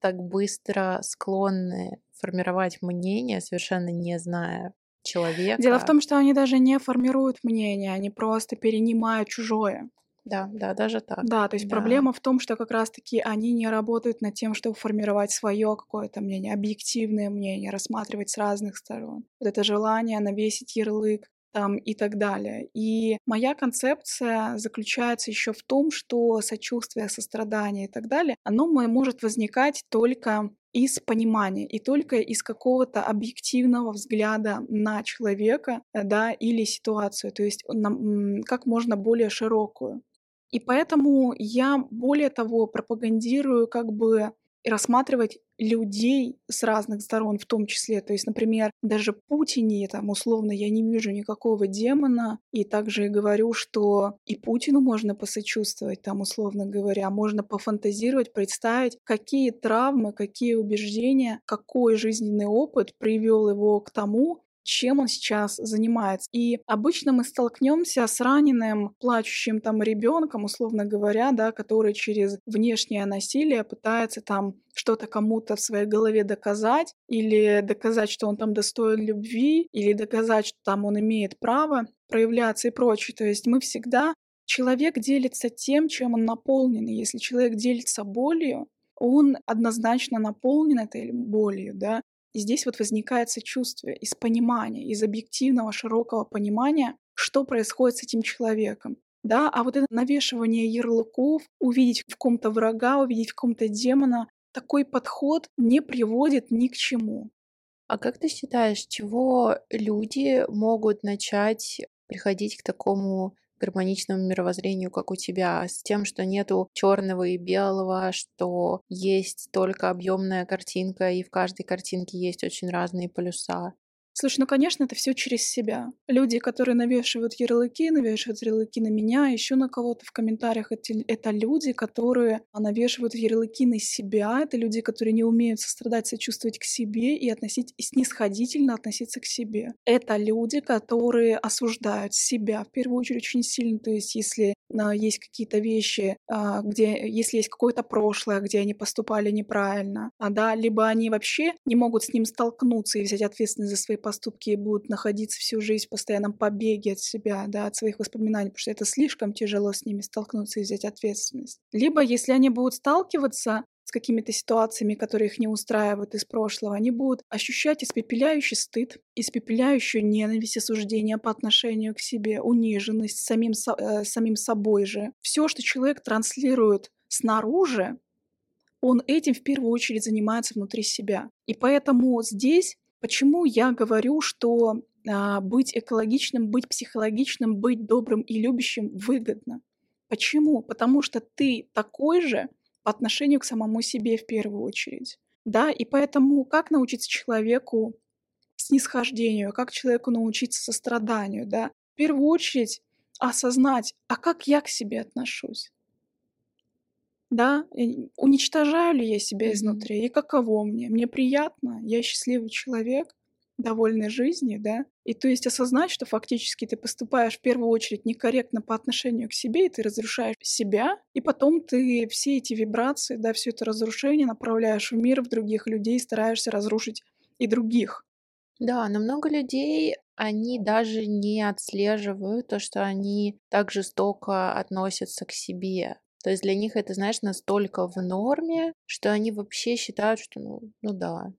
так быстро склонны формировать мнение, совершенно не зная человека. Дело в том, что они даже не формируют мнение, они просто перенимают чужое. Да, да, даже так. Да, то есть да. проблема в том, что как раз-таки они не работают над тем, чтобы формировать свое какое-то мнение, объективное мнение, рассматривать с разных сторон. Вот это желание навесить ярлык там и так далее. И моя концепция заключается еще в том, что сочувствие, сострадание и так далее, оно может возникать только из понимания и только из какого-то объективного взгляда на человека, э, да, или ситуацию, то есть на, как можно более широкую. И поэтому я более того пропагандирую как бы рассматривать людей с разных сторон в том числе. То есть, например, даже Путине, там, условно, я не вижу никакого демона, и также говорю, что и Путину можно посочувствовать, там, условно говоря, можно пофантазировать, представить, какие травмы, какие убеждения, какой жизненный опыт привел его к тому, чем он сейчас занимается. И обычно мы столкнемся с раненым, плачущим там ребенком, условно говоря, да, который через внешнее насилие пытается там что-то кому-то в своей голове доказать, или доказать, что он там достоин любви, или доказать, что там он имеет право проявляться и прочее. То есть мы всегда человек делится тем, чем он наполнен. И если человек делится болью, он однозначно наполнен этой болью, да, и здесь вот возникает сочувствие из понимания, из объективного широкого понимания, что происходит с этим человеком. Да, а вот это навешивание ярлыков, увидеть в ком-то врага, увидеть в ком-то демона, такой подход не приводит ни к чему. А как ты считаешь, чего люди могут начать приходить к такому гармоничному мировоззрению, как у тебя, с тем, что нету черного и белого, что есть только объемная картинка, и в каждой картинке есть очень разные полюса. Слушай, ну, конечно, это все через себя. Люди, которые навешивают ярлыки, навешивают ярлыки на меня, еще на кого-то в комментариях, это, это люди, которые навешивают ярлыки на себя, это люди, которые не умеют сострадать, сочувствовать к себе и относить и снисходительно относиться к себе. Это люди, которые осуждают себя в первую очередь очень сильно. То есть, если а, есть какие-то вещи, а, где, если есть какое-то прошлое, где они поступали неправильно, а, да, либо они вообще не могут с ним столкнуться и взять ответственность за свои поступки и будут находиться всю жизнь в постоянном побеге от себя, да, от своих воспоминаний, потому что это слишком тяжело с ними столкнуться и взять ответственность. Либо, если они будут сталкиваться с какими-то ситуациями, которые их не устраивают из прошлого, они будут ощущать испепеляющий стыд, испепеляющую ненависть, осуждение по отношению к себе, униженность самим, э, самим собой же. Все, что человек транслирует снаружи, он этим в первую очередь занимается внутри себя. И поэтому здесь, почему я говорю, что а, быть экологичным, быть психологичным, быть добрым и любящим выгодно. Почему? Потому что ты такой же, по отношению к самому себе в первую очередь. Да, и поэтому как научиться человеку снисхождению, как человеку научиться состраданию, да? В первую очередь осознать, а как я к себе отношусь? Да, уничтожаю ли я себя изнутри, и каково мне? Мне приятно, я счастливый человек, довольной жизни, да, и то есть осознать, что фактически ты поступаешь в первую очередь некорректно по отношению к себе, и ты разрушаешь себя, и потом ты все эти вибрации, да, все это разрушение направляешь в мир, в других людей, стараешься разрушить и других. Да, но много людей, они даже не отслеживают то, что они так жестоко относятся к себе. То есть для них это, знаешь, настолько в норме, что они вообще считают, что ну, ну да,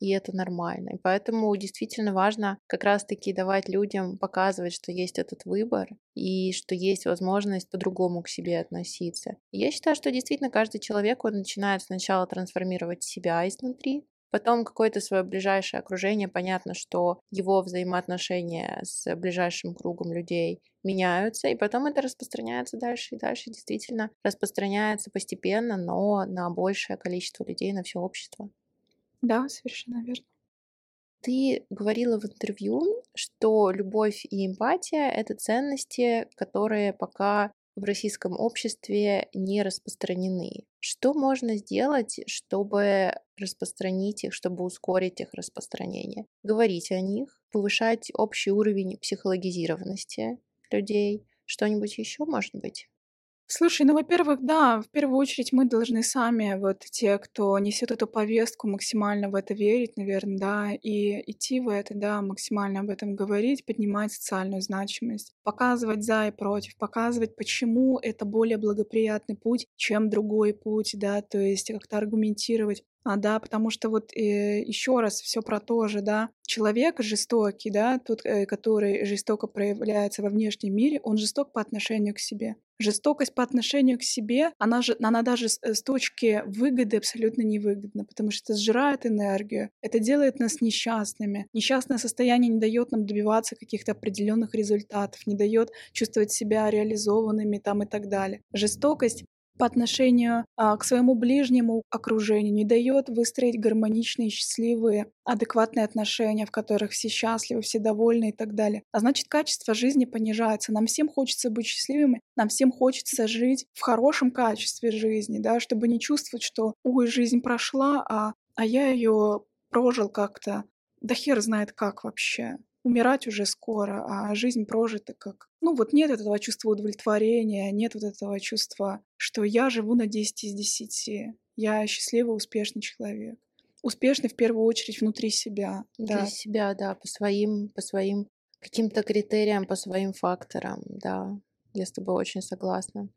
и это нормально. И поэтому действительно важно как раз-таки давать людям показывать, что есть этот выбор и что есть возможность по-другому к себе относиться. Я считаю, что действительно каждый человек, он начинает сначала трансформировать себя изнутри, Потом какое-то свое ближайшее окружение, понятно, что его взаимоотношения с ближайшим кругом людей меняются, и потом это распространяется дальше и дальше, действительно распространяется постепенно, но на большее количество людей, на все общество. Да, совершенно верно. Ты говорила в интервью, что любовь и эмпатия — это ценности, которые пока в российском обществе не распространены. Что можно сделать, чтобы распространить их, чтобы ускорить их распространение? Говорить о них, повышать общий уровень психологизированности людей. Что-нибудь еще может быть? Слушай, ну, во-первых, да, в первую очередь мы должны сами, вот те, кто несет эту повестку, максимально в это верить, наверное, да, и идти в это, да, максимально об этом говорить, поднимать социальную значимость, показывать за и против, показывать, почему это более благоприятный путь, чем другой путь, да, то есть как-то аргументировать, а, да, потому что вот э, еще раз все про то же, да, человек жестокий, да, тот, э, который жестоко проявляется во внешнем мире, он жесток по отношению к себе. Жестокость по отношению к себе, она же, она даже с, с точки выгоды абсолютно невыгодна, потому что это сжирает энергию, это делает нас несчастными. Несчастное состояние не дает нам добиваться каких-то определенных результатов, не дает чувствовать себя реализованными там и так далее. Жестокость по отношению а, к своему ближнему окружению, не дает выстроить гармоничные, счастливые, адекватные отношения, в которых все счастливы, все довольны и так далее. А значит, качество жизни понижается. Нам всем хочется быть счастливыми, нам всем хочется жить в хорошем качестве жизни, да, чтобы не чувствовать, что, ой, жизнь прошла, а, а я ее прожил как-то, да хер знает как вообще умирать уже скоро, а жизнь прожита как... Ну вот нет этого чувства удовлетворения, нет вот этого чувства, что я живу на 10 из 10. Я счастливый, успешный человек. Успешный в первую очередь внутри себя. Для да. себя, да, по своим, по своим каким-то критериям, по своим факторам, да. Я с тобой очень согласна.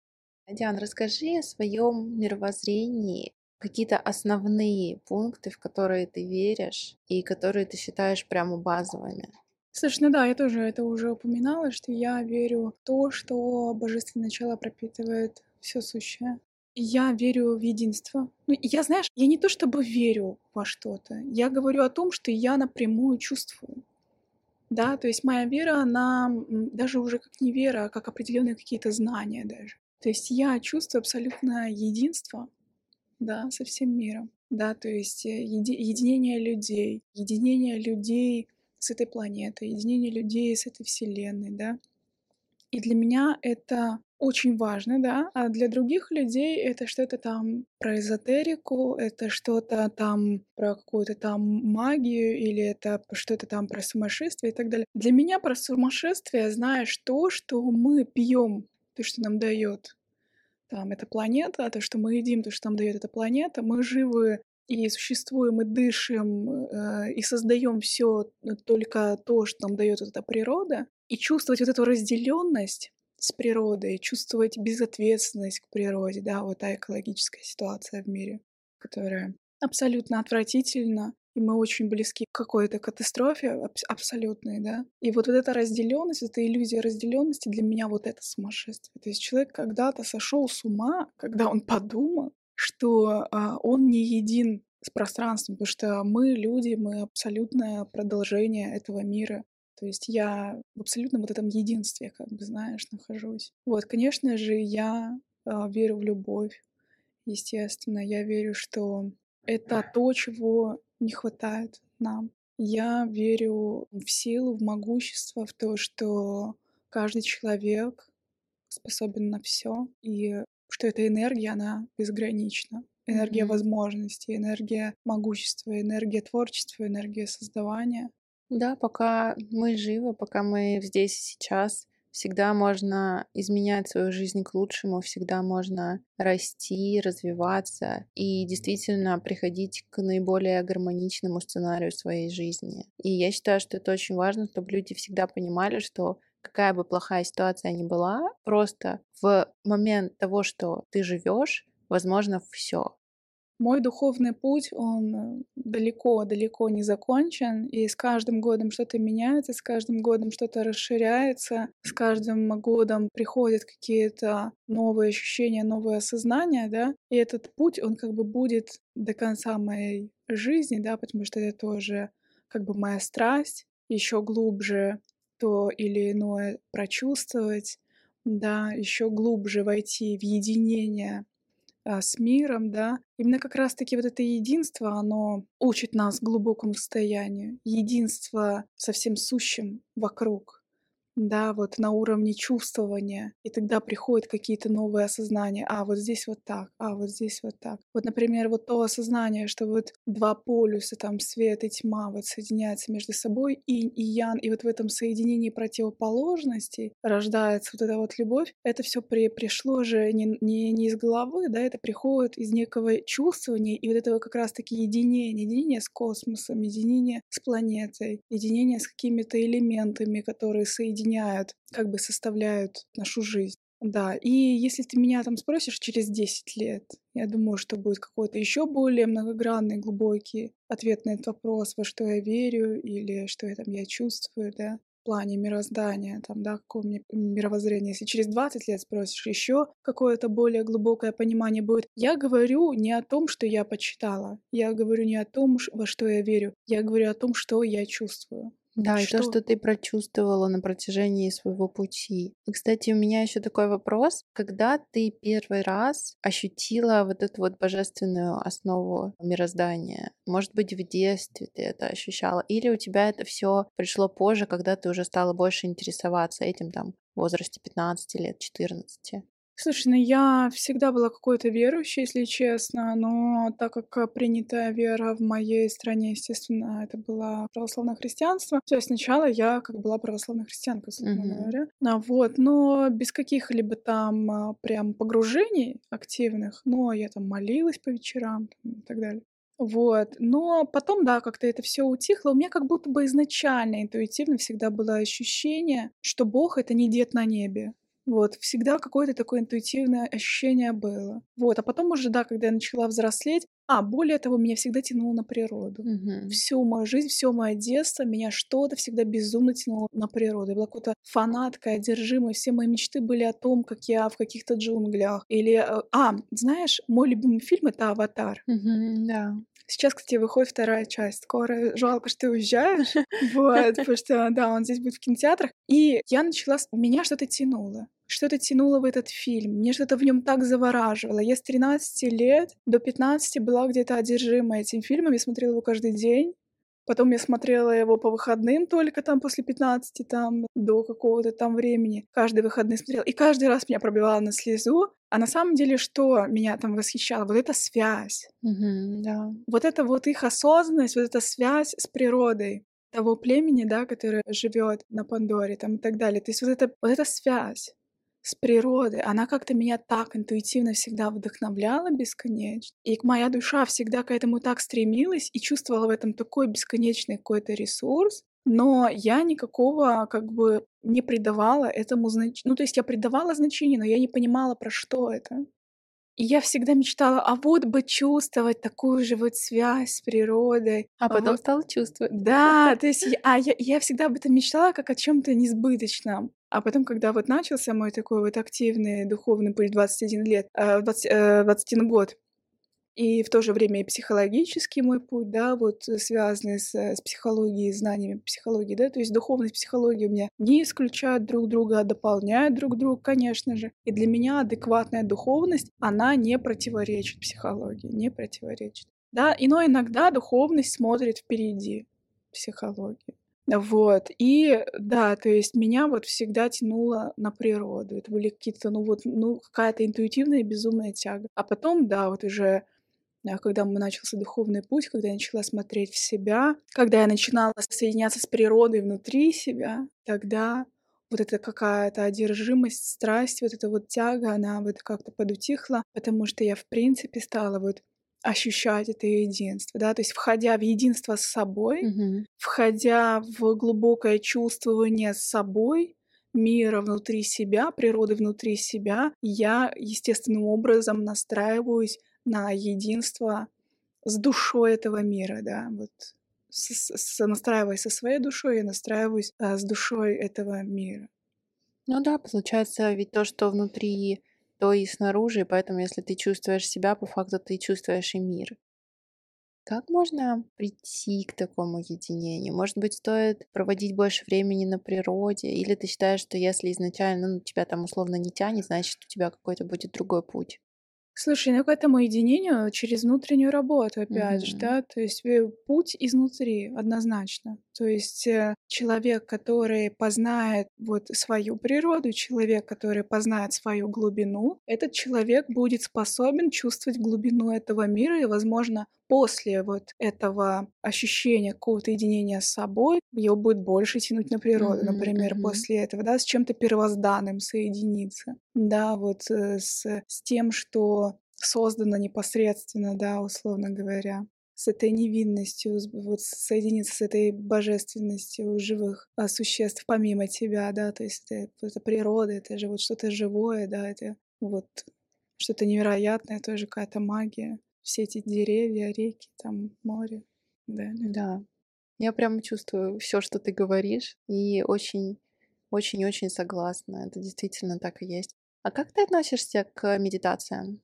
Диан, расскажи о своем мировоззрении, какие-то основные пункты, в которые ты веришь и которые ты считаешь прямо базовыми. Слушай, ну да, я тоже это уже упоминала, что я верю в то, что божественное начало пропитывает все сущее. Я верю в единство. Ну, я, знаешь, я не то чтобы верю во что-то, я говорю о том, что я напрямую чувствую. Да, то есть моя вера, она даже уже как не вера, а как определенные какие-то знания даже. То есть я чувствую абсолютно единство, да, со всем миром. Да, то есть э, еди единение людей, единение людей с этой планетой, единение людей с этой вселенной, да. И для меня это очень важно, да, а для других людей это что-то там про эзотерику, это что-то там про какую-то там магию или это что-то там про сумасшествие и так далее. Для меня про сумасшествие, знаешь, то, что мы пьем то, что нам дает там эта планета, то, что мы едим, то, что нам дает эта планета, мы живы и существуем, и дышим, э, и создаем все только то, что нам дает эта природа, и чувствовать вот эту разделенность с природой, чувствовать безответственность к природе, да, вот та экологическая ситуация в мире, которая абсолютно отвратительна, и мы очень близки к какой-то катастрофе аб- абсолютной, да. И вот, вот эта разделенность, эта иллюзия разделенности для меня вот это сумасшествие. То есть человек когда-то сошел с ума, когда он подумал, что а, он не един с пространством, потому что мы люди, мы абсолютное продолжение этого мира. То есть я в абсолютном вот этом единстве, как бы, знаешь, нахожусь. Вот, конечно же, я э, верю в любовь, естественно. Я верю, что это то, чего не хватает нам. Я верю в силу, в могущество, в то, что каждый человек способен на все, и что эта энергия, она безгранична. Энергия mm-hmm. возможностей, энергия могущества, энергия творчества, энергия создавания. Да, пока мы живы, пока мы здесь и сейчас, всегда можно изменять свою жизнь к лучшему, всегда можно расти, развиваться и действительно приходить к наиболее гармоничному сценарию своей жизни. И я считаю, что это очень важно, чтобы люди всегда понимали, что какая бы плохая ситуация ни была, просто в момент того, что ты живешь, возможно все. Мой духовный путь, он далеко-далеко не закончен, и с каждым годом что-то меняется, с каждым годом что-то расширяется, с каждым годом приходят какие-то новые ощущения, новые осознания, да, и этот путь, он как бы будет до конца моей жизни, да, потому что это тоже как бы моя страсть, еще глубже то или иное прочувствовать, да, еще глубже войти в единение а, с миром, да. Именно как раз-таки вот это единство, оно учит нас глубокому состоянию, единство со всем сущим вокруг да, вот на уровне чувствования, и тогда приходят какие-то новые осознания, а вот здесь вот так, а вот здесь вот так. Вот, например, вот то осознание, что вот два полюса, там свет и тьма, вот соединяются между собой, инь и ян, и вот в этом соединении противоположностей рождается вот эта вот любовь, это все при, пришло же не, не, не из головы, да, это приходит из некого чувствования, и вот этого как раз-таки единения, единения с космосом, единения с планетой, единения с какими-то элементами, которые соединяются объединяют, как бы составляют нашу жизнь. Да, и если ты меня там спросишь через 10 лет, я думаю, что будет какой-то еще более многогранный, глубокий ответ на этот вопрос, во что я верю или что я там я чувствую, да, в плане мироздания, там, да, какое у меня мировоззрение. Если через 20 лет спросишь, еще какое-то более глубокое понимание будет. Я говорю не о том, что я почитала, я говорю не о том, во что я верю, я говорю о том, что я чувствую. Да, и то, что ты прочувствовала на протяжении своего пути. И, кстати, у меня еще такой вопрос. Когда ты первый раз ощутила вот эту вот божественную основу мироздания? Может быть, в детстве ты это ощущала? Или у тебя это все пришло позже, когда ты уже стала больше интересоваться этим там в возрасте 15 лет, 14? Слушай, ну я всегда была какой-то верующей, если честно, но так как принятая вера в моей стране, естественно, это было православное христианство, то есть сначала я как была православной христианкой, собственно mm-hmm. говоря. А, вот, но без каких-либо там а, прям погружений активных, но я там молилась по вечерам там, и так далее. Вот. Но потом, да, как-то это все утихло. У меня как будто бы изначально интуитивно всегда было ощущение, что Бог — это не дед на небе. Вот, всегда какое-то такое интуитивное ощущение было. Вот, а потом уже, да, когда я начала взрослеть, а, более того, меня всегда тянуло на природу. Угу. Всю мою жизнь, все мое детство, меня что-то всегда безумно тянуло на природу. Я была какой-то фанаткой, одержимой. Все мои мечты были о том, как я в каких-то джунглях. Или, э, а, знаешь, мой любимый фильм — это «Аватар». Угу, да. Сейчас, кстати, выходит вторая часть. Скоро жалко, что ты уезжаешь. Вот, потому что, да, он здесь будет в кинотеатрах. И я начала... Меня что-то тянуло что-то тянуло в этот фильм, мне что-то в нем так завораживало. Я с 13 лет до 15 была где-то одержима этим фильмом, я смотрела его каждый день. Потом я смотрела его по выходным только там после 15 там до какого-то там времени. Каждый выходный смотрела. И каждый раз меня пробивало на слезу. А на самом деле, что меня там восхищало? Вот эта связь. Mm-hmm, да. Вот это вот их осознанность, вот эта связь с природой того племени, да, которое живет на Пандоре там и так далее. То есть вот это, вот эта связь с природы, она как-то меня так интуитивно всегда вдохновляла бесконечно. И моя душа всегда к этому так стремилась и чувствовала в этом такой бесконечный какой-то ресурс. Но я никакого как бы не придавала этому значения. Ну, то есть я придавала значение, но я не понимала, про что это. И я всегда мечтала, а вот бы чувствовать такую же вот связь с природой. А потом вот... стала чувствовать. Да, то есть я, а я, я всегда об этом мечтала как о чем-то несбыточном. А потом, когда вот начался мой такой вот активный духовный путь 21 лет, 20, 21 год, и в то же время и психологический мой путь, да, вот связанный с, с психологией, знаниями психологии, да, то есть духовность и психология у меня не исключают друг друга, а дополняют друг друга, конечно же. И для меня адекватная духовность, она не противоречит психологии, не противоречит. Да, но иногда духовность смотрит впереди психологии. Вот. И да, то есть меня вот всегда тянуло на природу. Это были какие-то, ну вот, ну, какая-то интуитивная безумная тяга. А потом, да, вот уже когда мы начался духовный путь, когда я начала смотреть в себя, когда я начинала соединяться с природой внутри себя, тогда вот эта какая-то одержимость, страсть, вот эта вот тяга, она вот как-то подутихла, потому что я, в принципе, стала вот ощущать это единство, да, то есть входя в единство с собой, mm-hmm. входя в глубокое чувствование с собой, мира внутри себя, природы внутри себя, я естественным образом настраиваюсь на единство с душой этого мира, да, вот настраиваясь со своей душой, я настраиваюсь а, с душой этого мира. Ну да, получается, ведь то, что внутри, то и снаружи, поэтому если ты чувствуешь себя, по факту ты чувствуешь и мир. Как можно прийти к такому единению? Может быть, стоит проводить больше времени на природе? Или ты считаешь, что если изначально ну, тебя там условно не тянет, значит, у тебя какой-то будет другой путь? Слушай, ну к этому единению через внутреннюю работу, опять же, да, то есть э, путь изнутри однозначно. То есть э, человек, который познает вот свою природу, человек, который познает свою глубину, этот человек будет способен чувствовать глубину этого мира и, возможно, после вот этого ощущения какого-то единения с собой, его будет больше тянуть на природу, mm-hmm, например, mm-hmm. после этого, да, с чем-то первозданным соединиться, да, вот э, с, с тем, что создано непосредственно, да, условно говоря с этой невинностью, вот соединиться с этой божественностью живых а, существ помимо тебя, да, то есть это, это природа, это же вот что-то живое, да, это вот что-то невероятное, тоже какая-то магия все эти деревья, реки, там море. Да, да. Я прямо чувствую все, что ты говоришь, и очень, очень-очень согласна. Это действительно так и есть. А как ты относишься к медитациям?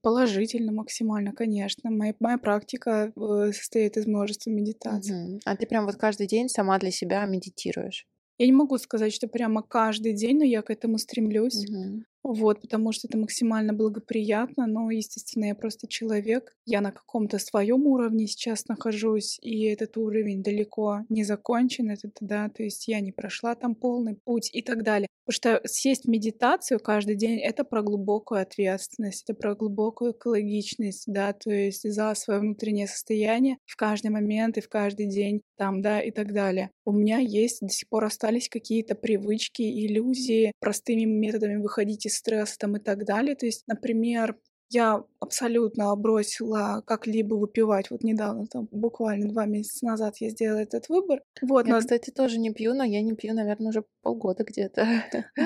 Положительно, максимально, конечно. Моя, моя практика э, состоит из множества медитаций. Угу. А ты прям вот каждый день сама для себя медитируешь? Я не могу сказать, что прямо каждый день, но я к этому стремлюсь. Угу. Вот, потому что это максимально благоприятно, но, естественно, я просто человек. Я на каком-то своем уровне сейчас нахожусь, и этот уровень далеко не закончен, это, да, то есть я не прошла там полный путь и так далее. Потому что сесть в медитацию каждый день — это про глубокую ответственность, это про глубокую экологичность, да, то есть за свое внутреннее состояние в каждый момент и в каждый день там, да, и так далее. У меня есть, до сих пор остались какие-то привычки, иллюзии, простыми методами выходить из стресса там и так далее. То есть, например, я абсолютно бросила как-либо выпивать. Вот недавно, там, буквально два месяца назад я сделала этот выбор. Вот, я, но... кстати, тоже не пью, но я не пью, наверное, уже полгода где-то.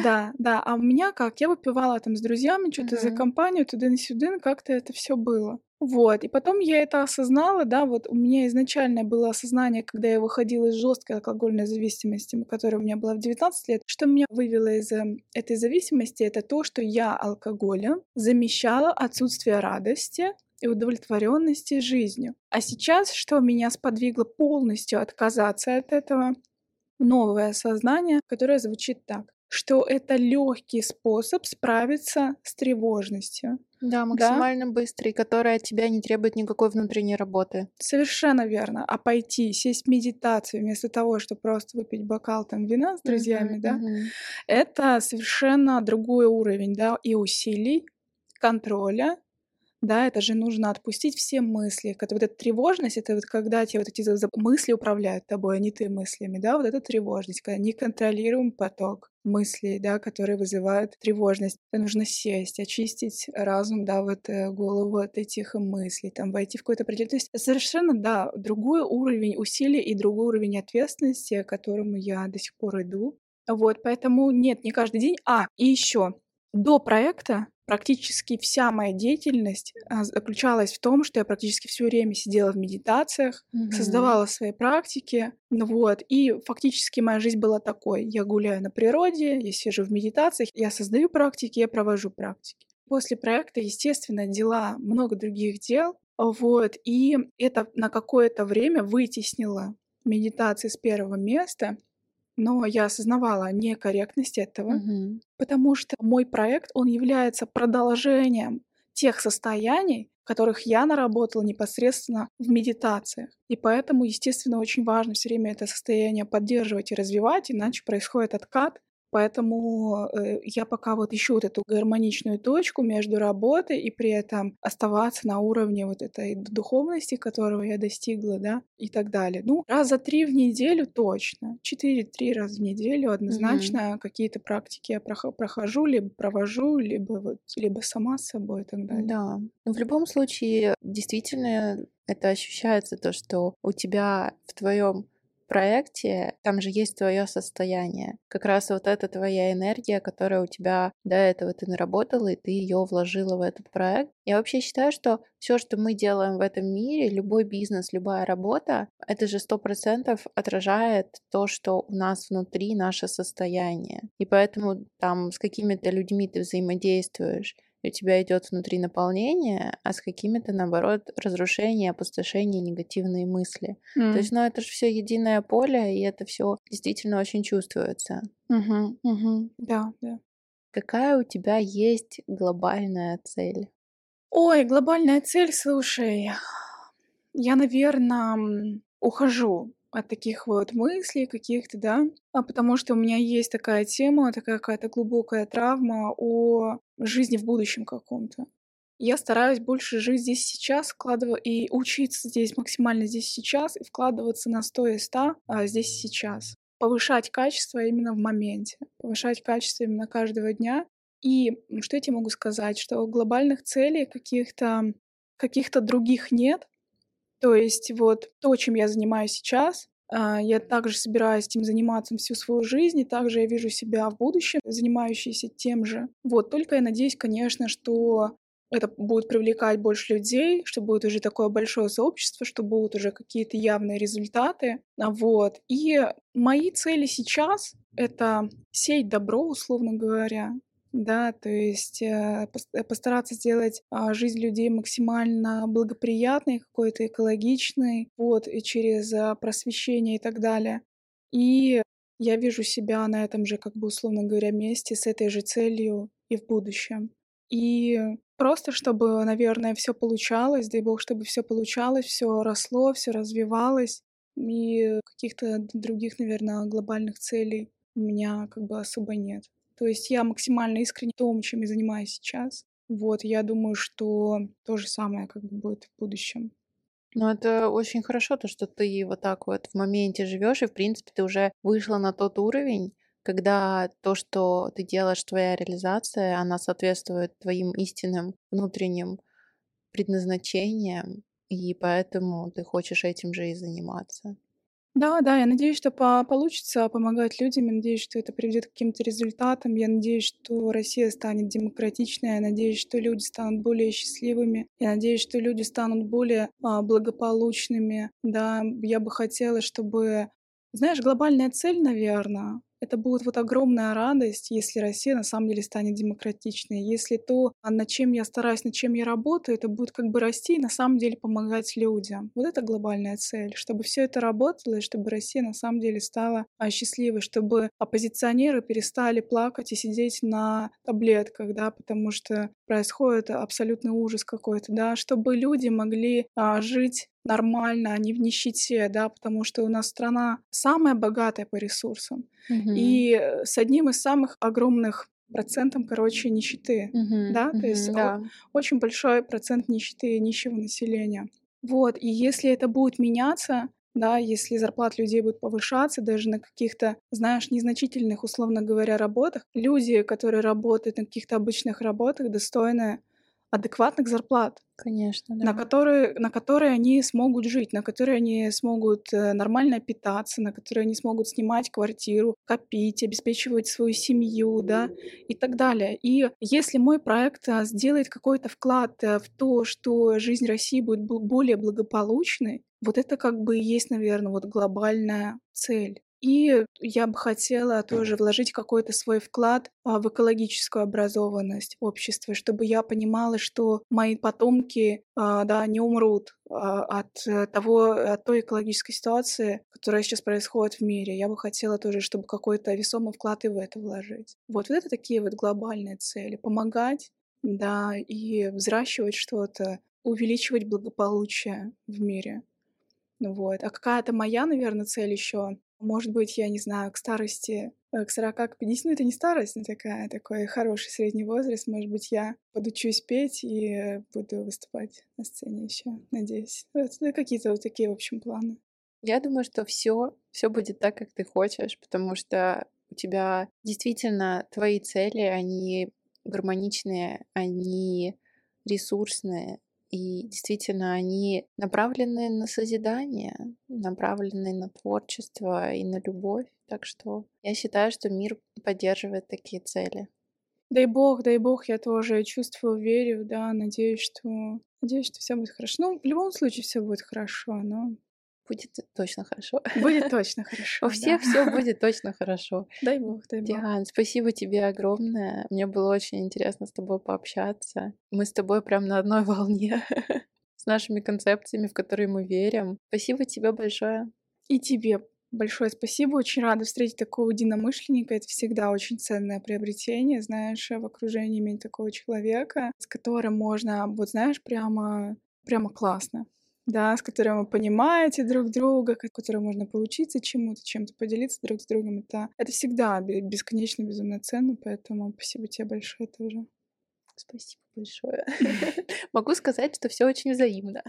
Да, да. А у меня как? Я выпивала там с друзьями, что-то за компанию, туда-сюда, как-то это все было. Вот, и потом я это осознала, да, вот у меня изначально было осознание, когда я выходила из жесткой алкогольной зависимости, которая у меня была в 19 лет, что меня вывело из э, этой зависимости, это то, что я алкоголем замещала отсутствие радости и удовлетворенности жизнью. А сейчас, что меня сподвигло полностью отказаться от этого, новое осознание, которое звучит так что это легкий способ справиться с тревожностью. Да, максимально да? быстрый, который от тебя не требует никакой внутренней работы. Совершенно верно. А пойти, сесть в медитацию вместо того, чтобы просто выпить бокал там вина с друзьями, uh-huh, да, uh-huh. это совершенно другой уровень, да, и усилий, контроля, да, это же нужно отпустить все мысли. Это вот эта тревожность, это вот когда тебе вот эти мысли управляют тобой, а не ты мыслями, да, вот эта тревожность, когда неконтролируемый поток мыслей, да, которые вызывают тревожность. Это нужно сесть, очистить разум, да, вот э, голову от этих мыслей, там, войти в какой-то предел. То есть совершенно, да, другой уровень усилий и другой уровень ответственности, к которому я до сих пор иду. Вот, поэтому нет, не каждый день. А, и еще до проекта практически вся моя деятельность а, заключалась в том, что я практически все время сидела в медитациях, mm-hmm. создавала свои практики, ну вот, и фактически моя жизнь была такой. Я гуляю на природе, я сижу в медитациях, я создаю практики, я провожу практики. После проекта, естественно, дела, много других дел, вот, и это на какое-то время вытеснило медитации с первого места, но я осознавала некорректность этого, угу. потому что мой проект, он является продолжением тех состояний, которых я наработала непосредственно в медитациях. И поэтому, естественно, очень важно все время это состояние поддерживать и развивать, иначе происходит откат, Поэтому э, я пока вот ищу вот эту гармоничную точку между работой и при этом оставаться на уровне вот этой духовности, которого я достигла, да, и так далее. Ну, раза три в неделю точно. Четыре-три раза в неделю однозначно mm-hmm. какие-то практики я прохожу, либо провожу, либо вот, либо сама с собой и так далее. Да. Но ну, в любом случае, действительно, это ощущается то, что у тебя в твоем проекте, там же есть твое состояние. Как раз вот это твоя энергия, которая у тебя до этого ты наработала, и ты ее вложила в этот проект. Я вообще считаю, что все, что мы делаем в этом мире, любой бизнес, любая работа, это же сто процентов отражает то, что у нас внутри наше состояние. И поэтому там с какими-то людьми ты взаимодействуешь, у тебя идет внутри наполнение, а с какими-то, наоборот, разрушения, опустошения, негативные мысли. Mm. То есть, ну, это же все единое поле, и это все действительно очень чувствуется. Угу, угу. Да, да. Какая у тебя есть глобальная цель? Ой, глобальная цель, слушай, я, наверное, ухожу от таких вот мыслей каких-то, да, а потому что у меня есть такая тема, такая какая-то глубокая травма о жизни в будущем каком-то. Я стараюсь больше жить здесь сейчас, вкладывать и учиться здесь максимально здесь сейчас, и вкладываться на 100 и 100 а, здесь сейчас. Повышать качество именно в моменте, повышать качество именно каждого дня. И что я тебе могу сказать, что глобальных целей каких-то каких-то других нет, то есть вот то, чем я занимаюсь сейчас, а, я также собираюсь этим заниматься всю свою жизнь, и также я вижу себя в будущем, занимающейся тем же. Вот, только я надеюсь, конечно, что это будет привлекать больше людей, что будет уже такое большое сообщество, что будут уже какие-то явные результаты. А, вот. И мои цели сейчас — это сеять добро, условно говоря, да, то есть э, э, постараться сделать а, жизнь людей максимально благоприятной, какой-то экологичной, вот, и через а, просвещение и так далее. И я вижу себя на этом же, как бы, условно говоря, месте с этой же целью и в будущем. И просто, чтобы, наверное, все получалось, дай бог, чтобы все получалось, все росло, все развивалось, и каких-то других, наверное, глобальных целей у меня как бы особо нет. То есть я максимально искренне в том, чем я занимаюсь сейчас. Вот, я думаю, что то же самое как бы будет в будущем. Ну, это очень хорошо, то, что ты вот так вот в моменте живешь, и, в принципе, ты уже вышла на тот уровень, когда то, что ты делаешь, твоя реализация, она соответствует твоим истинным внутренним предназначениям, и поэтому ты хочешь этим же и заниматься. Да, да, я надеюсь, что по получится помогать людям. Я надеюсь, что это приведет к каким-то результатам. Я надеюсь, что Россия станет демократичной. Я надеюсь, что люди станут более счастливыми. Я надеюсь, что люди станут более а, благополучными. Да, я бы хотела, чтобы... Знаешь, глобальная цель, наверное, это будет вот огромная радость, если Россия на самом деле станет демократичной. Если то, а, над чем я стараюсь, над чем я работаю, это будет как бы расти и на самом деле помогать людям. Вот это глобальная цель, чтобы все это работало, и чтобы Россия на самом деле стала а, счастливой, чтобы оппозиционеры перестали плакать и сидеть на таблетках, да, потому что происходит абсолютный ужас какой-то, да, чтобы люди могли а, жить нормально, а не в нищете, да, потому что у нас страна самая богатая по ресурсам. Mm-hmm. И с одним из самых огромных процентом, короче, нищеты, Мгм, да, то есть да. очень большой процент нищеты и нищего населения. Вот, и если это будет меняться, да, если зарплаты людей будут повышаться даже на каких-то, знаешь, незначительных, условно говоря, работах, люди, которые работают на каких-то обычных работах, достойны адекватных зарплат, Конечно, на да. которые, на которые они смогут жить, на которые они смогут э, нормально питаться, на которые они смогут снимать квартиру, копить, обеспечивать свою семью, да, и так далее. И если мой проект а, сделает какой-то вклад э, в то, что жизнь России будет более благополучной, вот это как бы и есть, наверное, вот глобальная цель. И я бы хотела тоже вложить какой-то свой вклад а, в экологическую образованность общества, чтобы я понимала, что мои потомки а, да, не умрут а, от э, того, от той экологической ситуации, которая сейчас происходит в мире. Я бы хотела тоже, чтобы какой-то весомый вклад и в это вложить. Вот, вот это такие вот глобальные цели. Помогать, да, и взращивать что-то, увеличивать благополучие в мире. Вот. А какая-то моя, наверное, цель еще. Может быть, я не знаю, к старости, э, к 40, к 50, ну это не старость, но такая, такой хороший средний возраст. Может быть, я подучусь петь и э, буду выступать на сцене еще, надеюсь. Вот, ну, какие-то вот такие, в общем, планы. Я думаю, что все, все будет так, как ты хочешь, потому что у тебя действительно твои цели, они гармоничные, они ресурсные, и действительно они направлены на созидание, направлены на творчество и на любовь. Так что я считаю, что мир поддерживает такие цели. Дай бог, дай бог, я тоже чувствую, верю, да, надеюсь, что надеюсь, что все будет хорошо. Ну, в любом случае все будет хорошо, но Будет точно хорошо. будет точно хорошо. У всех все будет точно хорошо. Дай бог, дай бог. Диан, спасибо тебе огромное. Мне было очень интересно с тобой пообщаться. Мы с тобой прям на одной волне с нашими концепциями, в которые мы верим. Спасибо тебе большое. И тебе большое спасибо. Очень рада встретить такого единомышленника. Это всегда очень ценное приобретение, знаешь, в окружении иметь такого человека, с которым можно, вот знаешь, прямо, прямо классно. Да, с которым вы понимаете друг друга, с которым можно поучиться чему-то, чем-то поделиться друг с другом. Это, это всегда бе- бесконечно, безумно ценно, поэтому спасибо тебе большое тоже. Спасибо большое. Могу сказать, что все очень взаимно.